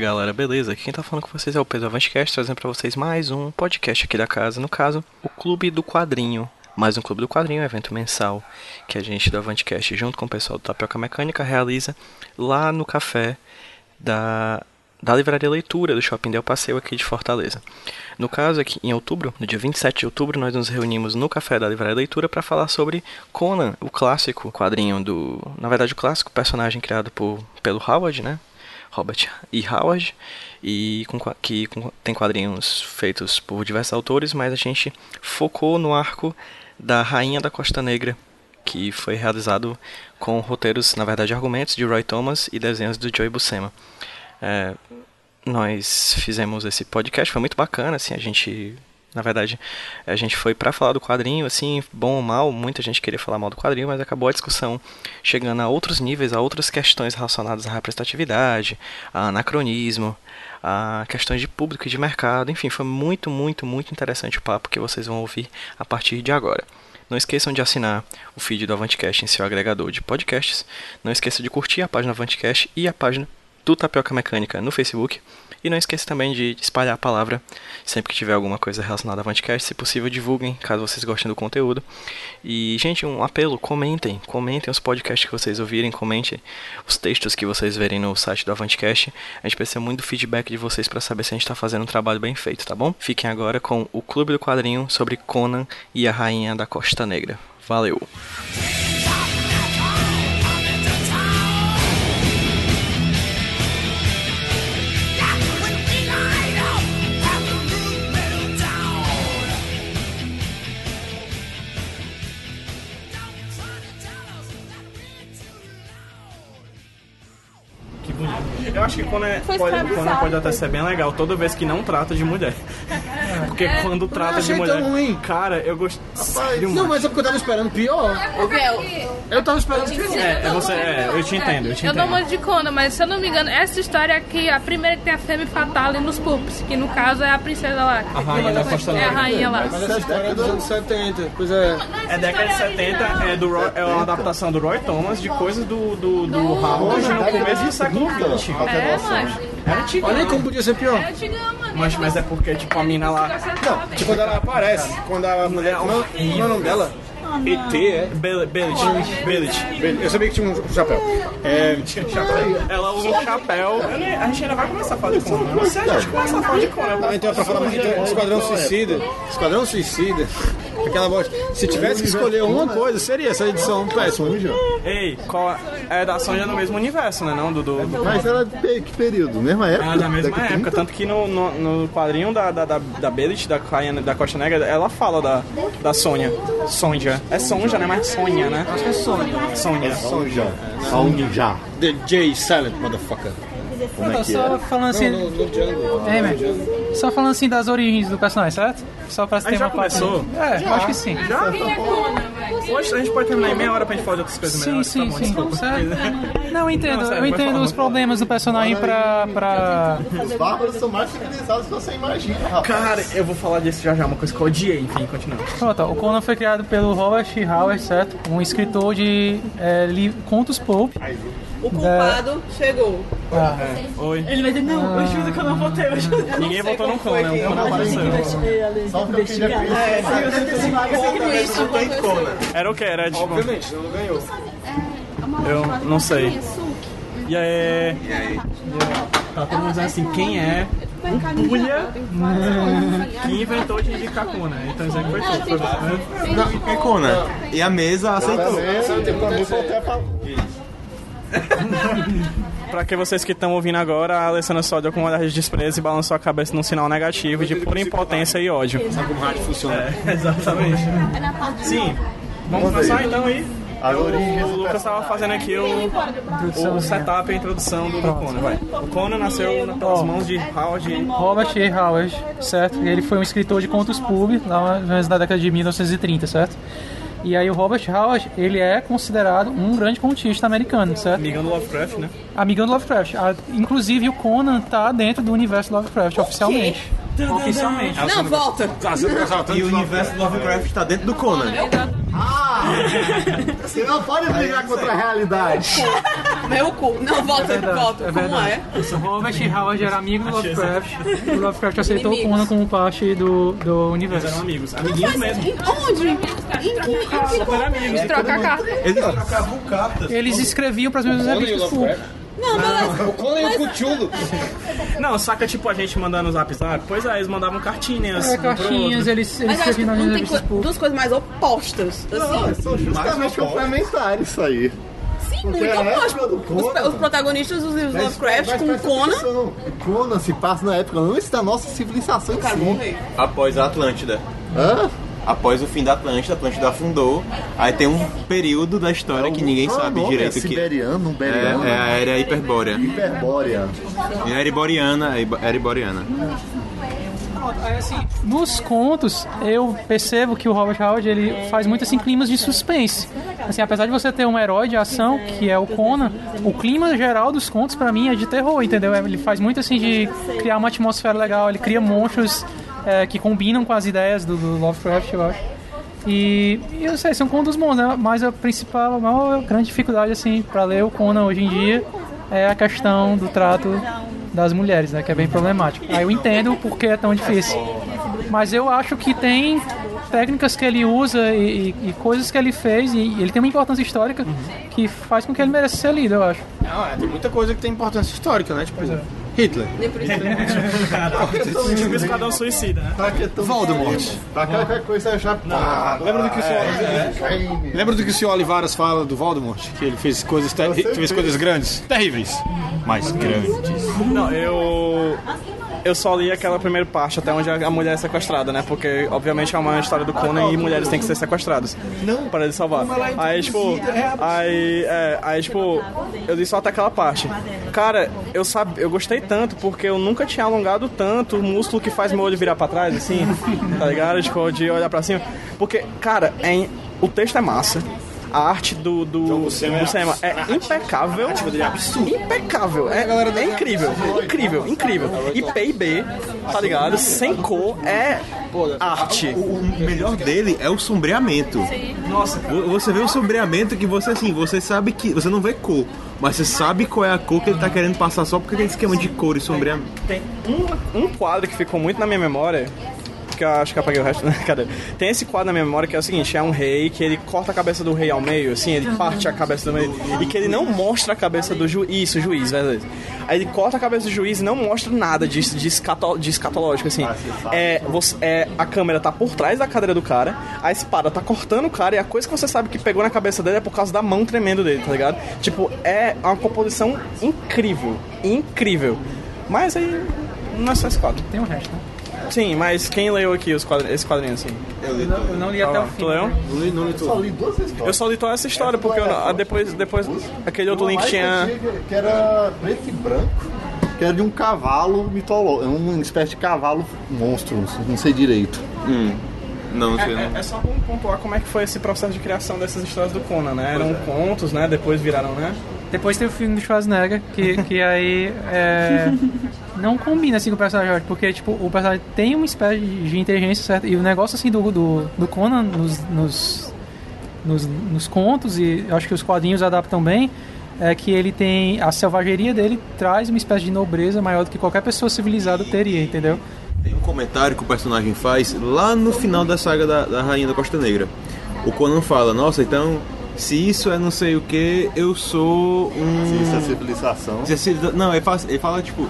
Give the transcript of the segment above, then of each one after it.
Galera, beleza? Quem tá falando com vocês é o Pedro Avantcast, trazendo para vocês mais um podcast aqui da casa, no caso, o Clube do Quadrinho. Mais um Clube do Quadrinho, um evento mensal que a gente do Avantcast, junto com o pessoal do Tapioca Mecânica, realiza lá no café da, da Livraria Leitura do Shopping Del Passeio aqui de Fortaleza. No caso, aqui em outubro, no dia 27 de outubro, nós nos reunimos no café da Livraria Leitura para falar sobre Conan, o clássico quadrinho do. Na verdade, o clássico personagem criado por, pelo Howard, né? Robert E. Howard, e com, que com, tem quadrinhos feitos por diversos autores, mas a gente focou no arco da Rainha da Costa Negra, que foi realizado com roteiros, na verdade, argumentos de Roy Thomas e desenhos do Joey Buscema. É, nós fizemos esse podcast, foi muito bacana, assim, a gente na verdade, a gente foi para falar do quadrinho, assim, bom ou mal, muita gente queria falar mal do quadrinho, mas acabou a discussão chegando a outros níveis, a outras questões relacionadas à representatividade, a anacronismo, a questões de público e de mercado, enfim, foi muito, muito, muito interessante o papo que vocês vão ouvir a partir de agora. Não esqueçam de assinar o feed do Avantcast em seu agregador de podcasts. Não esqueçam de curtir a página Avantcast e a página do Tapioca Mecânica no Facebook. E não esqueça também de espalhar a palavra sempre que tiver alguma coisa relacionada a Avantcast. Se possível, divulguem, caso vocês gostem do conteúdo. E, gente, um apelo, comentem. Comentem os podcasts que vocês ouvirem, comentem os textos que vocês verem no site do Avantcast. A gente precisa muito do feedback de vocês para saber se a gente está fazendo um trabalho bem feito, tá bom? Fiquem agora com o Clube do Quadrinho sobre Conan e a Rainha da Costa Negra. Valeu! Acho que quando é, pode, quando pode até ser bem legal, toda vez que não trata de mulher. Porque é. quando trata de mulher. Ruim. Cara, eu gosto. Não, mas é porque eu tava esperando pior. Eu tava esperando pior. É, é, você, é, eu te entendo, eu te eu entendo. Eu dou muito de conta, mas se eu não me engano, essa história aqui, a primeira que tem a Femme Fatale nos Pups, que no caso é a princesa lá. A rainha da Costa É a rainha lá. Mas essa história é dos anos 70, pois é. É década de 70, é, do Roy, é uma adaptação do Roy Thomas de coisas do, do, do Howard no começo do século XX. É, mas... Era antiga. Olha aí como podia ser pior. É antiga, mano. Mas, mas é porque, tipo, a mina lá. Não, tipo, quando ela aparece, quando a mulher. Como é o nome dela? ET, é? Bellet. Bellet. Eu sabia que tinha um chapéu. É. Ela usa um chapéu. A gente ainda vai começar a falar de Conan. Não sei, a gente começa a falar de Conan. Ah, então é pra falar mais então, Esquadrão Suicida. Esquadrão Suicida. Aquela voz. Se tivesse que escolher uma coisa, seria essa edição péssima, viu, Ei, qual é da Sonja no mesmo universo, né? Não, Dudu? Mas era de que período? Mesma época? Ah, da mesma época. 30? Tanto que no, no, no quadrinho da, da, da, da Bellet, da, da Costa Negra, ela fala da, da Sonja. Sonja. É Sonja, né? Mas Sonha, né? Acho que é Sonja. Sonja. É Sonja. Sonja. The J Silent Motherfucker. Como é só é? falando assim. No, no, é, man. Só falando assim das origens do personagem, certo? Só pra ter já uma começou? É, já. acho que sim. Já? Hoje a gente pode terminar em meia hora pra gente falar de outras coisas sim, melhores. Sim, tá bom, sim, desculpa. Certo. Não, eu entendo. Não, eu entendo os problemas do personagem pra. pra... Os bárbaros são mais civilizados do que você imagina, rapaz. Cara, eu vou falar disso já já, uma coisa que eu odiei, enfim, continua. Pronto, o Conan foi criado pelo Robert Howard, certo? Um escritor de é, contos pulp. O culpado da... chegou. Ah. É. Oi. Ele vai dizer, não, ah. eu juro que eu não votei. Eu juro. Ninguém votou no Conan, o Conan apareceu. Só porque eu queria Era o que? Era tipo... Obviamente, não ganhou. Eu não sei. E aí? Tá todo mundo dizendo assim, quem é Pulha que inventou de indicar Conan. Então isso aí foi tudo. Não, é Conan. E a mesa aceitou. Pra mim foi até pra... Que vocês que estão ouvindo agora, a Alessandra só deu com um olhar de desprezo e balançou a cabeça num sinal negativo de pura impotência e ódio. Sabe como rádio funciona? É, exatamente. Sim. Vamos começar então aí. O Lucas estava fazendo aqui o, o setup, a introdução do, do Conan. Vai. O Conan nasceu na- pelas mãos de Howard. Robert A. Howard, certo? Ele foi um escritor de contos menos na década de 1930, certo? E aí o Robert Howard, ele é considerado um grande contista americano, certo? Amigão do Lovecraft, né? Amigão do Lovecraft. Ah, inclusive o Conan tá dentro do universo Lovecraft oficialmente. Oficialmente. Não, volta. Tá, E o universo do Lovecraft está dentro do Conan. Você não pode brigar contra a realidade. Meu cu. Não, volta, volta. É Como é? O Robert Howard era amigo do Lovecraft. O Lovecraft aceitou o. Conan como parte do, do Eles universo. eram amigos. Amiguinhos mesmo. Onde? Em que? Em que? Super amigos. Troca a carta. Eles trocavam cartas. Eles escreviam para as mesmas revistas. Não, beleza. O Conan e o Cthulhu. Não, saca tipo a gente mandando no zap zap? Pois é, eles mandavam cartinhas. É, um pro cartinhas, outro. eles, eles Mas acho que escreviam nas não tem revistas co duas coisas mais opostas. Assim. São justamente complementares isso aí. Sim, muito é a opostas. época do Os, Conan. os protagonistas dos livros Mas- Lovecraft mas com Conan. Conan se passa na época antes da nossa civilização em si. Após a Atlântida. Hã? Após o fim da Atlântida, a Atlântida afundou. Aí tem um período da história que ninguém é sabe nome? direito é que é. Siberiano, É, é a era hiperbórea. Hiperbórea. Era iboriana, era iboriana. Aí, assim, nos contos, eu percebo que o Robert Howard ele faz muito assim climas de suspense. Assim, apesar de você ter um herói de ação que é o Conan, o clima geral dos contos pra mim é de terror, entendeu? Ele faz muito assim de criar uma atmosfera legal, ele cria monstros é, que combinam com as ideias do, do Lovecraft, eu acho. E, e eu sei, são contos bons, né? Mas a principal, a maior grande dificuldade assim para ler o Conan hoje em dia é a questão do trato das mulheres, né? Que é bem problemático. Aí eu entendo por que é tão difícil. Mas eu acho que tem técnicas que ele usa e, e- e coisas que ele fez e ele tem uma importância histórica que faz com que ele mereça ser lido, eu acho. Não, é, tem muita coisa que tem importância histórica, né? Tipo, Hitler. Tipo Esquadrão Suicida, né? Pra que tão Voldemort. Pra que qualquer coisa já. Lembra do que o senhor... Lembra do que o senhor Olivares fala do Voldemort? Que ele fez coisas, ter... fez coisas grandes, terríveis, mas grandes. Não, eu. Eu só li aquela primeira parte até onde a mulher é sequestrada, né? Porque, obviamente, é uma história do Conan e mulheres têm que ser sequestradas. Não. Para ele salvar. Aí, tipo. Aí, é, aí, tipo. Eu li só até aquela parte. Cara, eu, sabe, eu gostei tanto porque eu nunca tinha alongado tanto o músculo que faz meu olho virar pra trás, assim. Tá ligado? Tipo, de olhar pra cima. Porque, cara, é, o texto é massa. A arte do, do, do cinema é impecável. Impecável. É, é incrível. Incrível, incrível. E PIB, tá ligado? Sem cor é arte. O melhor dele é o sombreamento. Nossa, você vê o sombreamento que você assim, você sabe que você não vê cor, mas você sabe qual é a cor que ele tá querendo passar só porque tem esquema de cor e sombreamento. Tem um, um quadro que ficou muito na minha memória. Que acho que apaguei o resto, né? Cadê? Tem esse quadro na minha memória que é o seguinte: é um rei que ele corta a cabeça do rei ao meio, assim, ele parte a cabeça do meio, e que ele não mostra a cabeça do juiz. Isso, juiz, verdade. Aí ele corta a cabeça do juiz e não mostra nada de, de, escato, de escatológico, assim. É, você, é, a câmera tá por trás da cadeira do cara, a espada tá cortando o cara, e a coisa que você sabe que pegou na cabeça dele é por causa da mão tremendo dele, tá ligado? Tipo, é uma composição incrível. Incrível. Mas aí. Não é só esse quadro. Tem o resto, né? Sim, mas quem leu aqui os quadrinhos, esse quadrinho assim? Eu não li até o Tu fim. leu? Não li, não li Só tudo. li duas histórias. Eu só li toda essa história, porque eu, ah, depois, depois aquele outro link tinha. Que era preto e branco. Que era de um cavalo mitológico. Uma espécie de cavalo monstro, não sei direito. Hum. Não, sei É, não. é só pra pontuar como é que foi esse processo de criação dessas histórias do Conan, né? Eram contos, né? Depois viraram, né? Depois tem o filme do Schwarzenegger, que, que aí é, não combina assim com o personagem, porque tipo, o personagem tem uma espécie de inteligência, certo? E o negócio assim do, do, do Conan nos, nos, nos, nos contos, e acho que os quadrinhos adaptam bem, é que ele tem. A selvageria dele traz uma espécie de nobreza maior do que qualquer pessoa civilizada teria, entendeu? Tem um comentário que o personagem faz lá no final da saga da, da Rainha da Costa Negra. O Conan fala, nossa, então, se isso é não sei o que, eu sou um... Isso é civilização. Se- se- Não, ele fala, ele fala tipo.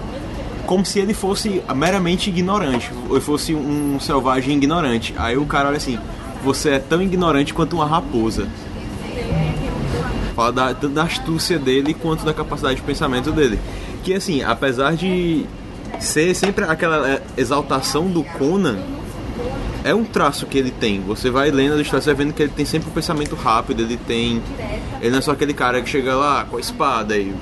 como se ele fosse meramente ignorante, ou fosse um selvagem ignorante. Aí o cara olha assim: você é tão ignorante quanto uma raposa. Fala da, da astúcia dele quanto da capacidade de pensamento dele. Que assim, apesar de ser sempre aquela é, exaltação do Conan, é um traço que ele tem. Você vai lendo a história, você vai vendo que ele tem sempre um pensamento rápido, ele tem. Ele não é só aquele cara que chega lá com a espada e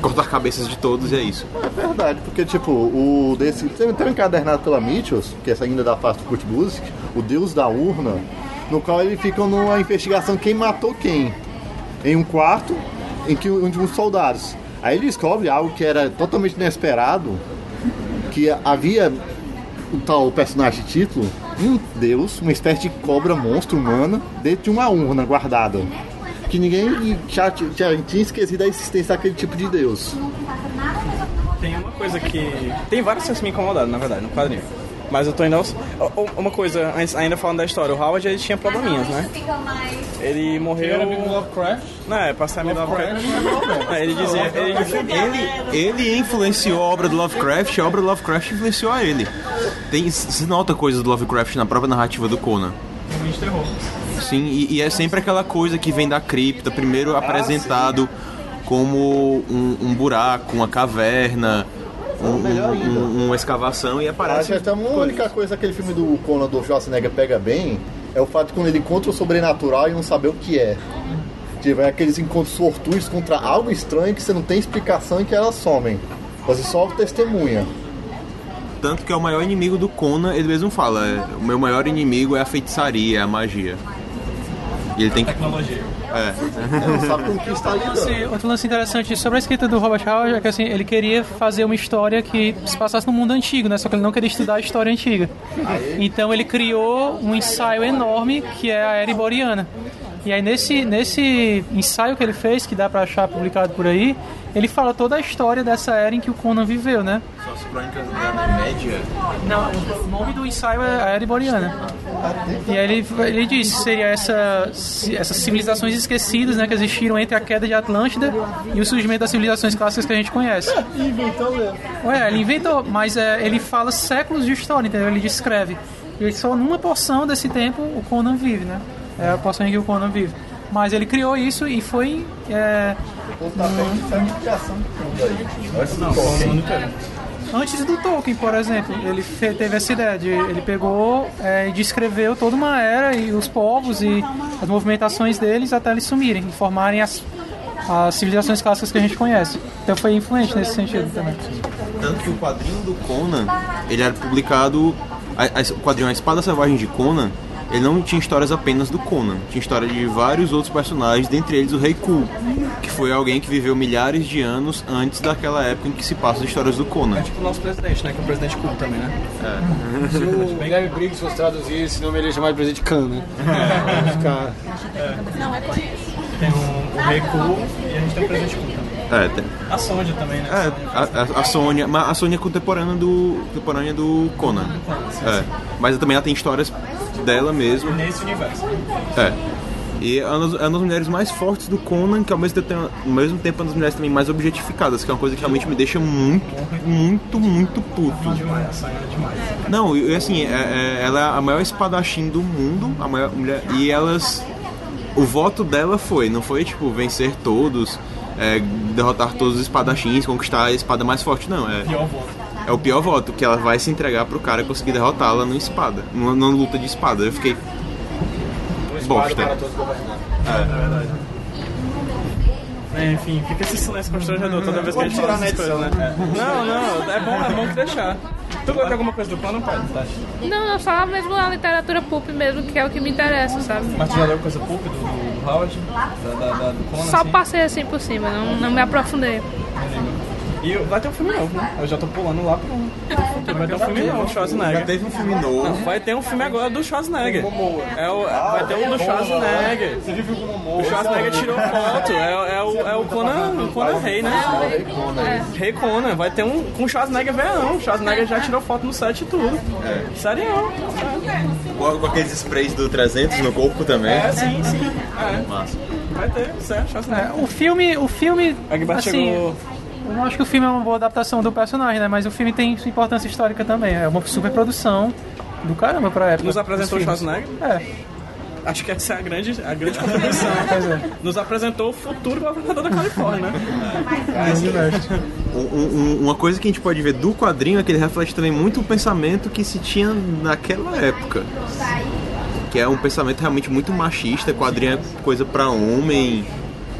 corta as cabeças de todos e é isso. É verdade, porque tipo, o desse. Tem um encadernado pela Mitchells, que essa ainda da face do Kurt Busiek, o Deus da Urna, no qual ele fica numa investigação quem matou quem. Em um quarto em que um de uns soldados. Aí ele descobre algo que era totalmente inesperado, que havia o tal personagem título, um deus, uma espécie de cobra monstro humana, dentro de uma urna guardada. Que ninguém já, já tinha esquecido a existência daquele tipo de deus. Tem uma coisa que. Tem várias coisas que me incomodaram, na verdade, no quadrinho. Mas eu tô indo aos... Ó, ó, Uma coisa, ainda falando da história, o Howard ele tinha probleminhas, né? Ele morreu. Era amigo do Lovecraft. Não, é, pra ser amigo do Lovecraft. Não, ele dizia. Ele Ele, ele influenciou a obra do Lovecraft, a obra do Lovecraft influenciou a ele. Tem, se nota coisas do Lovecraft na própria narrativa do Conan. Sim, e, e é sempre aquela coisa que vem da cripta, primeiro apresentado como um, um buraco, uma caverna, um- um- um- uma escavação e Acho aparece. que até a única coisa que aquele filme do Conan do Schwarzenegger pega bem é o fato de quando ele encontra o sobrenatural e não saber o que é. Tipo, é aqueles encontros fortuitos contra algo estranho que você não tem explicação e que elas somem. Você só testemunha. Tanto que é o maior inimigo do Conan, ele mesmo fala: é, o meu maior inimigo é a feitiçaria, é a magia. E ele tem que. tecnologia. Sabe com que está outro lance interessante sobre a escrita do Robert Howard é que assim, ele queria fazer uma história que se passasse no mundo antigo, né? Só que ele não queria estudar a história antiga. Então ele criou um ensaio enorme que é a Era Iboriana. E aí nesse, nesse ensaio que ele fez, que dá pra achar publicado por aí, ele fala toda a história dessa era em que o Conan viveu, né? Só as crônicas da Idade Média. Não, o nome do ensaio é a Era Iboriana. E aí ele, ele diz que seria essa, essas civilizações esquecidas né, que existiram entre a queda de Atlântida e o surgimento das civilizações clássicas que a gente conhece. Inventou mesmo. Ué, ele inventou, mas é, ele fala séculos de história, entendeu? Ele descreve. E só numa porção desse tempo o Conan vive, né? É a porção em que o Conan vive. Mas ele criou isso e foi. É, Antes do Tolkien, por exemplo, ele teve essa ideia de ele pegou é, e descreveu toda uma era e os povos e as movimentações deles até eles sumirem e formarem as, as civilizações clássicas que a gente conhece. Então foi influente nesse sentido também. Tanto que o quadrinho do Conan, ele era publicado. a- a- o quadrinho A Espada Selvagem de Conan, ele não tinha histórias apenas do Conan. Tinha história de vários outros personagens, dentre eles o Rei Ku, que foi alguém que viveu milhares de anos antes daquela época em que se passam as histórias do Conan. Tipo o nosso presidente, né? Que é o presidente Cool também, né? Se o Guilherme Briggs fosse traduzir esse nome, ele ia chamar de presidente Khan, né? Ficar- Tem o, o Rei Cool e a gente tem o presidente Cool também. É, tem- A Sônia também, né? é a, a, a Sônia, mas a Sônia é contemporânea do, contemporânea do Conan. É, mas também ela tem histórias dela mesmo. Nesse universo. É. E é uma, das, é uma das mulheres mais fortes do Conan, que ao mesmo tempo, ao mesmo tempo é uma das mulheres também mais objetificadas, que é uma coisa que realmente me deixa muito, muito, muito puto. Demais, é demais. Não, e assim, é- é- ela é a maior espadachim do mundo, a maior mulher, e elas. O voto dela foi, não foi tipo vencer todos, é, derrotar todos os espadachins, conquistar a espada mais forte, não. É, Pior voto. É o pior voto, que ela vai se entregar pro cara conseguir derrotá-la numa espada, numa, numa luta de espada. Eu fiquei. Bosta. todos governar. É, enfim, fica esse silêncio constrangedor toda vez que a gente fala essas coisas, né? Não, não, é bom, é bom que deixar. Tu gosta de alguma coisa do Conan, pai? Tá. Não, não, só mesmo a literatura pulp mesmo, que é o que me interessa, sabe? Mas tu já leu coisa pulp do, do, do Howard? Da, da, da- do Conan, Só assim? passei assim por cima, não, não me aprofundei. E vai ter um filme novo, né? Eu já tô pulando lá pro... Vai ter um filme novo, Já Schwarzenegger. teve um filme novo. Vai ter um filme agora do Schwarzenegger. É o, vai ter um do Schwarzenegger. Você viu o Momoa? O Schwarzenegger tirou foto. É, é o, é o Conan, o Conan Rei, né? Rei Conan. Vai ter um com o Schwarzenegger verão. O Schwarzenegger já tirou foto no set e tudo. Sério? Com com aqueles sprays do 300 no corpo também. É, sim, sim. É. Massa. Vai ter, certo, Schwarzenegger. É, o filme, o filme, assim, chegou... Eu não acho que o filme é uma boa adaptação do personagem, né? Mas o filme tem sua importância histórica também. É uma super produção do caramba pra época. Nos apresentou o. Schwarzenegger? É, Acho que essa é a grande, a grande contribuição. é. Nos apresentou o futuro governador da Califórnia, né? Grande mestre. Um- um- uma coisa que a gente pode ver do quadrinho é que ele reflete também muito o pensamento que se tinha naquela época. Que é um pensamento realmente muito machista, quadrinho é coisa pra homem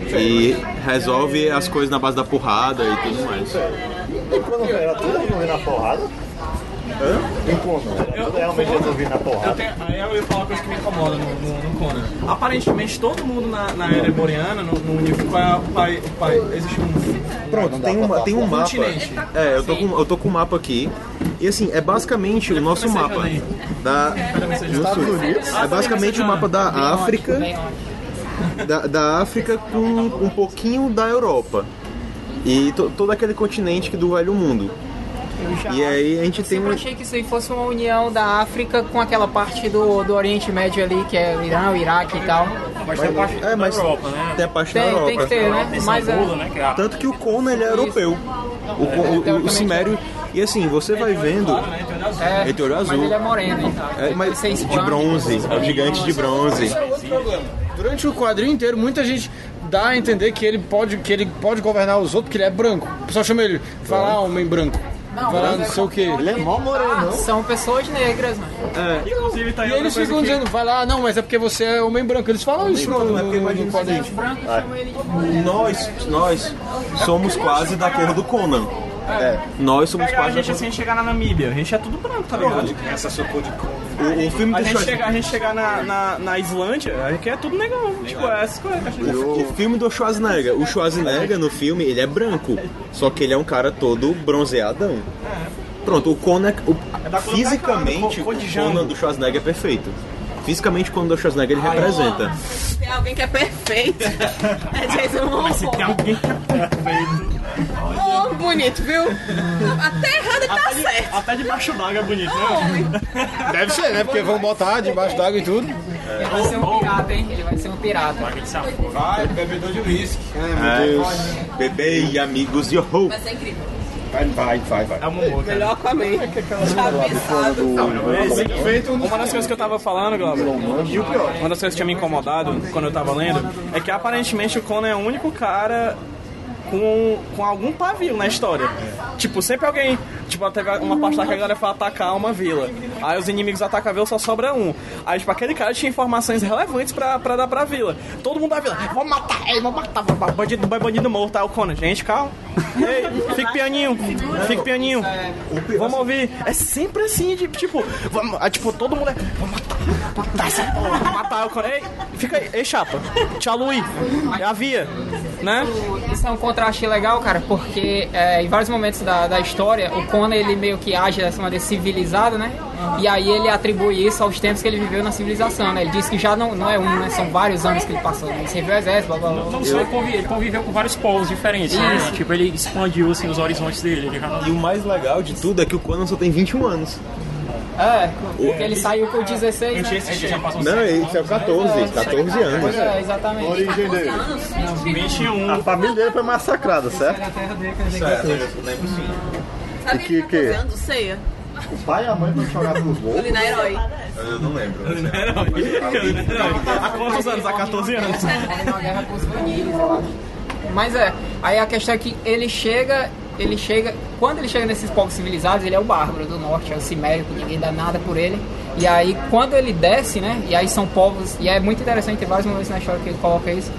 e resolve as coisas na base da porrada e tudo mais. E quando era tudo resolvido na porrada? Hã? Em? Era tudo realmente resolvido na Eu porrada. tenho- aí eu ia falar uma coisa que me incomoda no, no, no Conan. Aparentemente todo mundo na, na era boreana, no, no universo, qual é o pai, o pai, existe um Pronto, tem, uma, tem um mapa. continente. É, eu tô, com, eu tô com o mapa aqui. E assim, é basicamente o nosso mapa da, Estados Unidos. É basicamente o mapa da África, da, da África com um pouquinho da Europa. E to- todo aquele continente que do velho mundo. Eu já E aí a gente tem sempre um. achei que isso aí fosse uma união da África com aquela parte do, do Oriente Médio ali, que é o Irã, o Iraque e tal. É, mas tem a parte da Tem, Europa. tem que ter, né? Mas é, Tanto que o Conan ele é europeu. O, o, o, o Cimério. E assim, você vai vendo. é, Ele tem olho mas azul. ele é moreno e tal. É, mas de bronze, é o gigante de bronze. É. Durante o quadrinho inteiro, muita gente dá a entender que ele pode, que ele pode governar os outros porque ele é branco. O pessoal chama ele, lá, homem branco. Não, vai lá, não é sei o quê. Ele é mó moreno. São pessoas negras, mano. Inclusive tá E eles ficam que... dizendo, vai lá, não, mas é porque você é homem branco. Eles falam isso no, no, no quadrinho. Os brancos chamam ele de Nós, nós somos quase da cor do Conan. É. Nós somos Pegar a quase da gente assim, chegar na Namíbia, a gente é tudo branco, tá ligado? Essa sua cor de. O, o filme A gente, chegar, a gente chegar na, na, na Islândia, a gente é tudo negão. Tipo, é essa coisa que a gente... O filme do Schwarzenegger. O Schwarzenegger no filme, ele é branco. Só que ele é um cara todo bronzeadão. Pronto, o Conan. o- do fisicamente, de o. Conan do Schwarzenegger é perfeito. Fisicamente, o Conan do Schwarzenegger ele representa. Tem alguém que é perfeito. É Jason Momoa. Tem alguém que é perfeito. Oh, bonito, viu? Até errado tá certo. Até debaixo d'água é bonito, né? Deve ser, né? Porque vão botar debaixo d'água e tudo. Ele vai ser um pirata, hein? Ele vai ser um pirata. Vai, bebedor de uísque. É, bebê e amigos, yo ho! Vai ser incrível. Vai, vai, vai, vai. É o Momô, cara. Melhor com a pensado. Uma das coisas que eu tava falando, Glauber, uma das coisas que tinha me incomodado quando eu tava lendo, é que aparentemente o Conan é o único cara com, com algum pavio na história. Tipo, sempre alguém. Tipo, teve uma parte lá que a galera foi atacar uma vila. Aí os inimigos atacam a vila, só sobra um. Aí, tipo, aquele cara tinha informações relevantes pra, pra dar pra vila. Todo mundo da vila, vamos matar ele, vamos matar, vamos bandido, bandido morto. Aí o Conan, gente, calma. Ei, fique pianinho, fique pianinho. Vamos ouvir. É sempre assim, de, tipo, vamos, aí, tipo, todo mundo é, vamos matar, matar essa porra, matar o Conan. Ei, fica aí, ei, chapa, tchau, Luí. É a via, né? Isso é um contraste legal, cara, porque é, em vários momentos da, da história, o Conan ele meio que age dessa maneira civilizada, né? E aí ele atribui isso aos tempos que ele viveu na civilização, né? Ele diz que já não, não é um, né? São vários anos que ele passou, né? Ele serviu o exército, blá blá blá. Não só ele convi- ele conviveu com vários povos diferentes, né? Tipo, ele expandiu assim, os horizontes dele. Ele já não... E o mais legal de tudo é que o Conan só tem 21 anos. É, porque ele saiu com 16, né? Ele já passou Não, ele tem 14, 14 anos. Pois é, exatamente. Origem dele. 21. A família dele foi massacrada, certo? Sabe O que ele tá que é? ceia? O pai e a mãe foram jogar pros loucos. Ele na herói. Eu não lembro. Há quantos anos? Há 14 anos. É uma guerra com os vanilhos, eu acho. Mas é, aí a questão é que ele chega, ele chega, quando ele chega nesses povos civilizados, ele é o bárbaro do norte, é o cimérico, ninguém dá nada por ele. E aí quando ele desce, né, e aí são povos, e é muito interessante, tem vários momentos na história que ele coloca isso,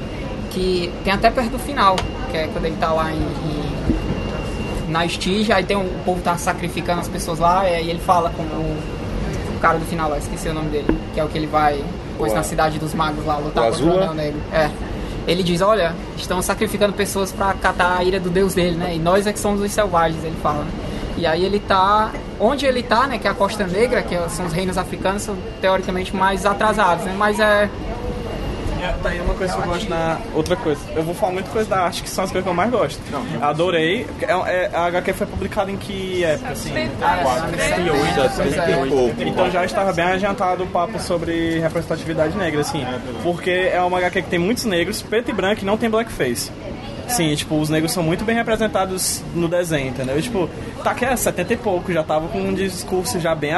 que tem até perto do final, que é quando ele tá lá em, em- na estígia, aí tem um, o povo tá sacrificando as pessoas lá, e aí ele fala com o, o cara do final lá, esqueci o nome dele, que é o que ele vai depois na cidade dos magos lá lutar O contra o Azula? anel negro. É. Ele diz, olha, estão sacrificando pessoas pra catar a ira do deus dele, né? E nós é que somos os selvagens, ele fala. E aí ele tá. Onde ele tá, né? Que é a Costa Negra, que são os reinos africanos, são teoricamente mais atrasados, né? Mas é. É, Daí uma coisa que eu gosto na. Outra coisa. Eu vou falar muita coisa da arte, que são as coisas que eu mais gosto. Adorei. É, é, a HQ foi publicada em que época, assim? É. Então já estava bem adiantado o papo sobre representatividade negra, assim. Porque é uma HQ que tem muitos negros, preto e branco e não tem blackface. Sim, tipo, os negros são muito bem representados no desenho, entendeu? E, tipo, tá que é 70 e pouco, já tava com um discurso já bem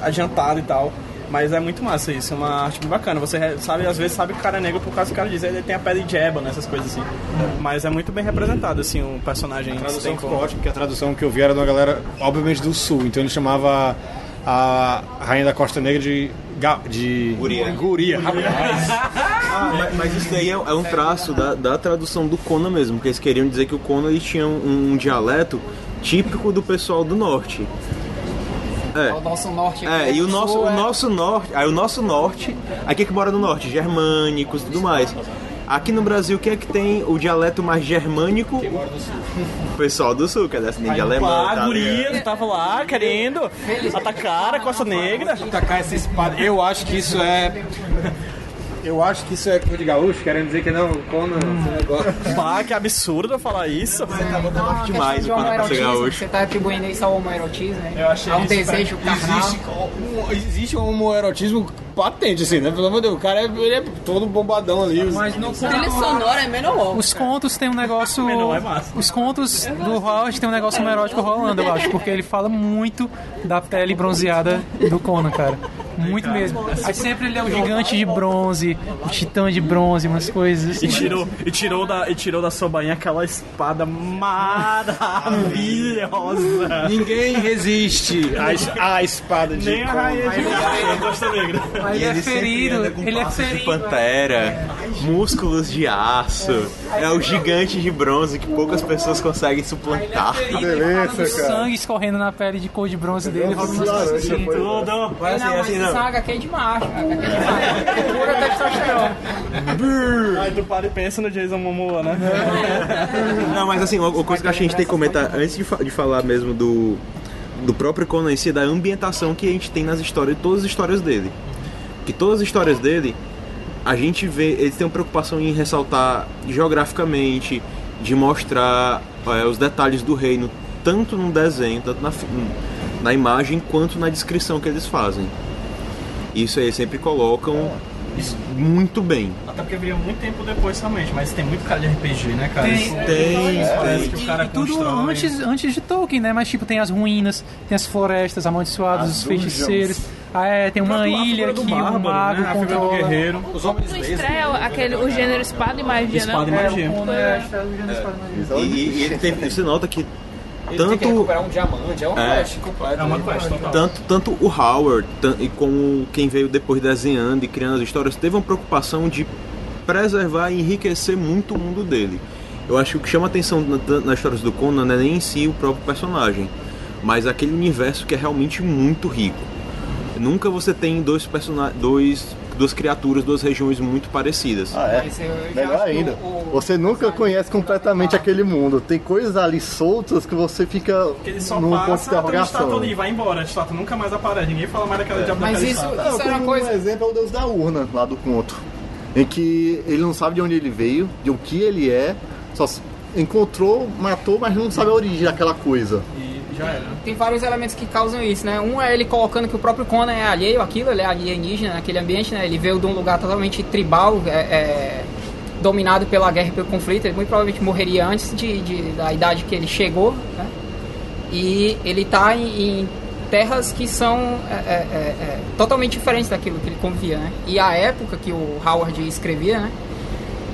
adiantado e tal. Mas é muito massa isso, é uma arte muito bacana. Você sabe, às vezes sabe que o cara é negro por causa que o cara diz, ele tem a pele de ébano, essas coisas assim. Mas é muito bem representado, assim, o personagem. A tradução ficou ótima, porque a tradução que eu vi era de uma galera, obviamente, do sul. Então ele chamava a Rainha da Costa Negra de. ga- de Guria. Guria, rapaz. Ah, mas, mas isso daí é, é um traço da, da tradução do Conan mesmo, porque eles queriam dizer que o Conan ele tinha um, um dialeto típico do pessoal do norte. É. O nosso norte É, aqui e o nosso, sul o é- nosso norte, aí o nosso norte, aqui que mora no norte, germânicos e tudo mais. Aqui no Brasil, quem é que tem o dialeto mais germânico? O pessoal do sul, que é descendente de alemão. Tá guria, tu tava lá querendo atacar a Costa Negra. Tacar essa espada. Eu acho que isso é. Eu acho que isso é coisa de gaúcho, querendo dizer que não, Conan, esse negócio. Pá, que absurdo eu falar isso. Não, a questão demais de quando você homoerotismo, gaúcho. Você tá atribuindo isso ao homoerotismo, né? Eu achei a um isso, desejo carnal. Existe, um, existe um homoerotismo patente, assim, né? Pelo amor de Deus, o cara é, ele é todo bombadão ali. Mas no Trilha sonora é menor. Os contos tem um negócio. Menor é massa. Os contos do Howard tem um negócio homoerótico rolando, eu acho, porque ele fala muito da pele bronzeada do Conan, cara. Muito mesmo. Aí sempre ele é o gigante de bronze, o titã de bronze, umas coisas assim. E tirou, e, tirou da, e tirou da sua bainha aquela espada maravilhosa. Ninguém resiste à, à espada de Nem a rainha de Costa Negra. Aí ele é ferido, ele é ferido. pantera, músculos de aço. É o gigante de bronze que poucas pessoas conseguem suplantar. Beleza, O sangue escorrendo na pele de cor de bronze dele. assim. Tudo. Mas assim, não, mas assim, é não. uma HQ de macho, uma HQ de macho. É pura testosterona. Aí tu para e pensa no Jason Momoa, né? Não, mas assim, uma coisa que acho que a gente tem que comentar antes de, fa- de falar mesmo do, do próprio Conan em si, é da ambientação que a gente tem nas histórias, todas as histórias dele. Que todas as histórias dele, a gente vê, eles têm uma preocupação em ressaltar geograficamente, de mostrar é, os detalhes do reino, tanto no desenho, tanto na, na imagem, quanto na descrição que eles fazem. Isso aí eles sempre colocam muito bem. Até porque veio muito tempo depois realmente, mas tem muito cara de RPG, né, cara? Tem, Isso- tem, parece tem. que o cara E tudo constrói. antes, antes de Tolkien, né? Mas tipo, tem as ruínas, tem as florestas amaldiçoadas, os feiticeiros. Ah, é, tem uma ilha do que o bárbaro, mago né? A figura do controla. guerreiro. Os homens Não estreia aquele, o gênero espada e magia, Espada e não? magia. É do gênero espada e magia. E, e- e ele tem, você nota que Ele tem que tanto recuperar um diamante, é um É. É uma quest total. tanto, tanto o Howard e como quem veio depois desenhando e criando as histórias teve uma preocupação de preservar e enriquecer muito o mundo dele. Eu acho que o que chama atenção na- nas histórias do Conan não é nem em si o próprio personagem, mas aquele universo que é realmente muito rico. Nunca você tem dois personagens, dois, duas criaturas, duas regiões muito parecidas. Ah, é? Mas eu já Melhor acho que ainda. o- o- Você nunca conhece completamente aquele mundo. Tem coisas ali soltas que você fica Porque ele só num ponto de passa, tem uma estátua interrogação. ali, vai embora, a estátua nunca mais aparece, ninguém fala mais daquela diabo Mas isso, estátua. Isso era uma coisa. um exemplo é o Deus da Urna, lá do conto. Em que ele não sabe de onde ele veio, de o que ele é, só encontrou, matou, mas não sabe a origem daquela coisa. E já era. Tem vários elementos que causam isso, né? Um é ele colocando que o próprio Conan é alheio àquilo, ele é alienígena naquele ambiente, né? Ele veio de um lugar totalmente tribal, é, é, dominado pela guerra e pelo conflito. Ele muito provavelmente morreria antes de, de- da idade que ele chegou, né? E ele tá em, em terras que são é, é, é, é, totalmente diferentes daquilo que ele convivia, né? E a época que o Howard escrevia, né?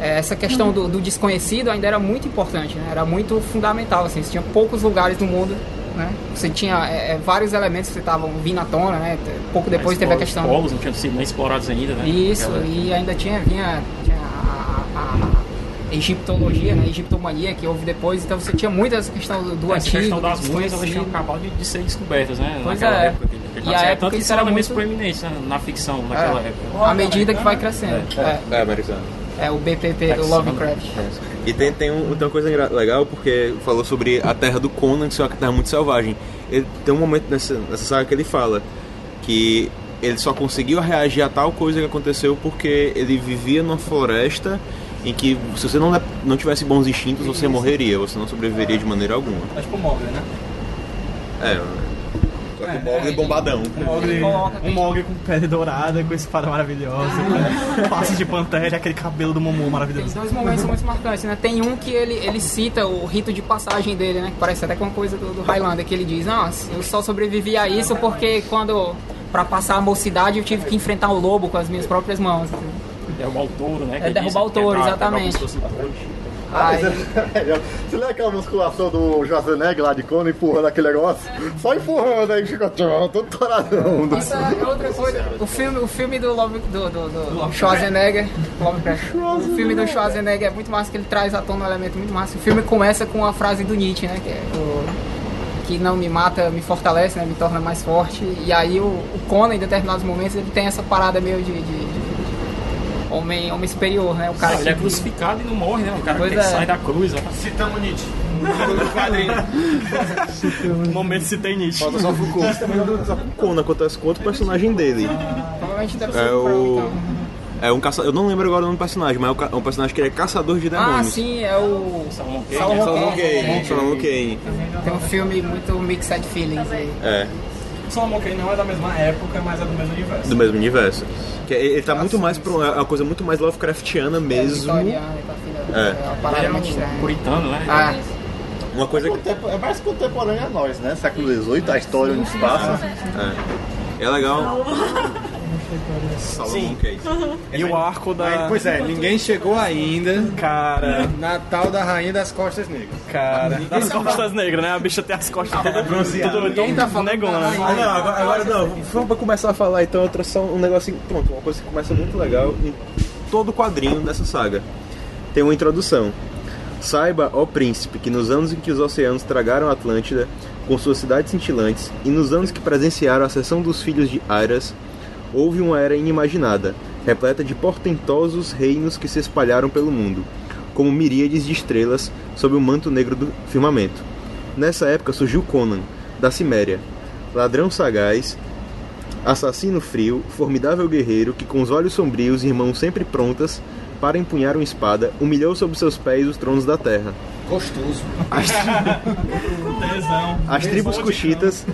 É, essa questão do, do desconhecido ainda era muito importante, né? era muito fundamental. Assim, tinha poucos lugares no mundo, né? você tinha é, é, vários elementos que estavam vindo à tona. Né? Pouco depois teve a Os questão. polos não tinham sido nem explorados ainda, né? Isso, Aquela- e ainda tinha, vinha, tinha a, a- a egiptologia, né? a egiptomania que houve depois, então você tinha muito essa questão do, do Essa antigo. questão das múmias, elas tinham acabado de, de ser descobertas, né? Pois naquela é. época. que- que E a época Tanto que isso era muito- proeminentes né, na ficção naquela É, época. à medida que vai crescendo. É, É, americano. é o BPP do Lovecraft. E tem, tem, um, tem uma coisa legal, porque falou sobre a terra do Conan, que é uma terra muito selvagem. Ele, tem um momento nessa, nessa saga que ele fala que ele só conseguiu reagir a tal coisa que aconteceu porque ele vivia numa floresta em que se você não, não tivesse bons instintos, você morreria, você não sobreviveria de maneira alguma. É tipo Mogli, né? É, Só que o Mogli bombadão. Um Mogli, um Mogli com pele dourada, com espada maravilhosa, passos de pantera e aquele cabelo do Momo maravilhoso. Os dois momentos são muito marcantes, né? Tem um que ele, ele cita o rito de passagem dele, né? Que parece até com uma coisa do, do Highlander, que ele diz, nossa, eu só sobrevivi a isso porque quando, pra passar a mocidade, eu tive que enfrentar o lobo com as minhas próprias mãos. Derrubar o touro, né? É derrubar o touro, quebrar- exatamente. Um touro. Aí, Você lembra aquela musculação do Schwarzenegger lá de Conan empurrando aquele negócio? Só empurrando aí, fica todo toradão. Isso é outra coisa. O filme, o filme do, Love, do, do, do Schwarzenegger, Lovecraft, o filme do Schwarzenegger é muito massa, que ele traz à tona um elemento muito massa. O filme começa com a frase do Nietzsche, né? Que, é o, que não me mata, me fortalece, né? Me torna mais forte. E aí o, o Conan, em determinados momentos, ele tem essa parada meio de... de- de Homem, homem superior, né? O cara Ele é crucificado e não morre, né? O cara Pois que é. sai da cruz. ó. Citamos Nietzsche. No momento citei Nietzsche. Falta só Foucault. O Conan acontece com outro personagem dele. provavelmente deve ser É o. É um caçador. Eu não lembro agora o nome do personagem, mas é um é um personagem que ele é caçador de Ah, demônios. sim, é o Salomon Kane. Salomon Kane. Tem um filme muito mixed feelings aí. É, Solomon Kane não é da mesma época, mas é do mesmo universo. do mesmo universo. Que ele ele tá muito mais pra uma, é uma coisa muito mais Lovecraftiana mesmo. E tal, filha. É. É uma parada muito estranha. Puritano, né? Ah, Uma coisa que. Contempo- É mais contemporâneo a nós, né? Século XVIII, a história onde se passa. É legal. Salomon Kane. E o arco da. Pois é, ninguém chegou ainda. Cara, Natal da Rainha das Costas Negras. cara. Das costas negras, né? A bicha tem as costas todas tudo Ninguém tá falando negona. rainha. Ah, não, agora, agora não. Vamos pra começar a falar então, eu trouxe só um negocinho. Pronto, uma coisa que começa muito legal em todo o quadrinho dessa saga. Tem uma introdução. Saiba, ó príncipe, que nos anos em que os oceanos tragaram a Atlântida, com suas cidades cintilantes, e nos anos que presenciaram a ascensão dos filhos de Airas, houve uma era inimaginada, repleta de portentosos reinos que se espalharam pelo mundo, como miríades de estrelas sob o manto negro do firmamento. Nessa época surgiu Conan, da Ciméria, ladrão sagaz, assassino frio, formidável guerreiro que, com os olhos sombrios e mãos sempre prontas para empunhar uma espada, humilhou sob seus pés os tronos da terra. Gostoso. Tesão. As tribos cuxitas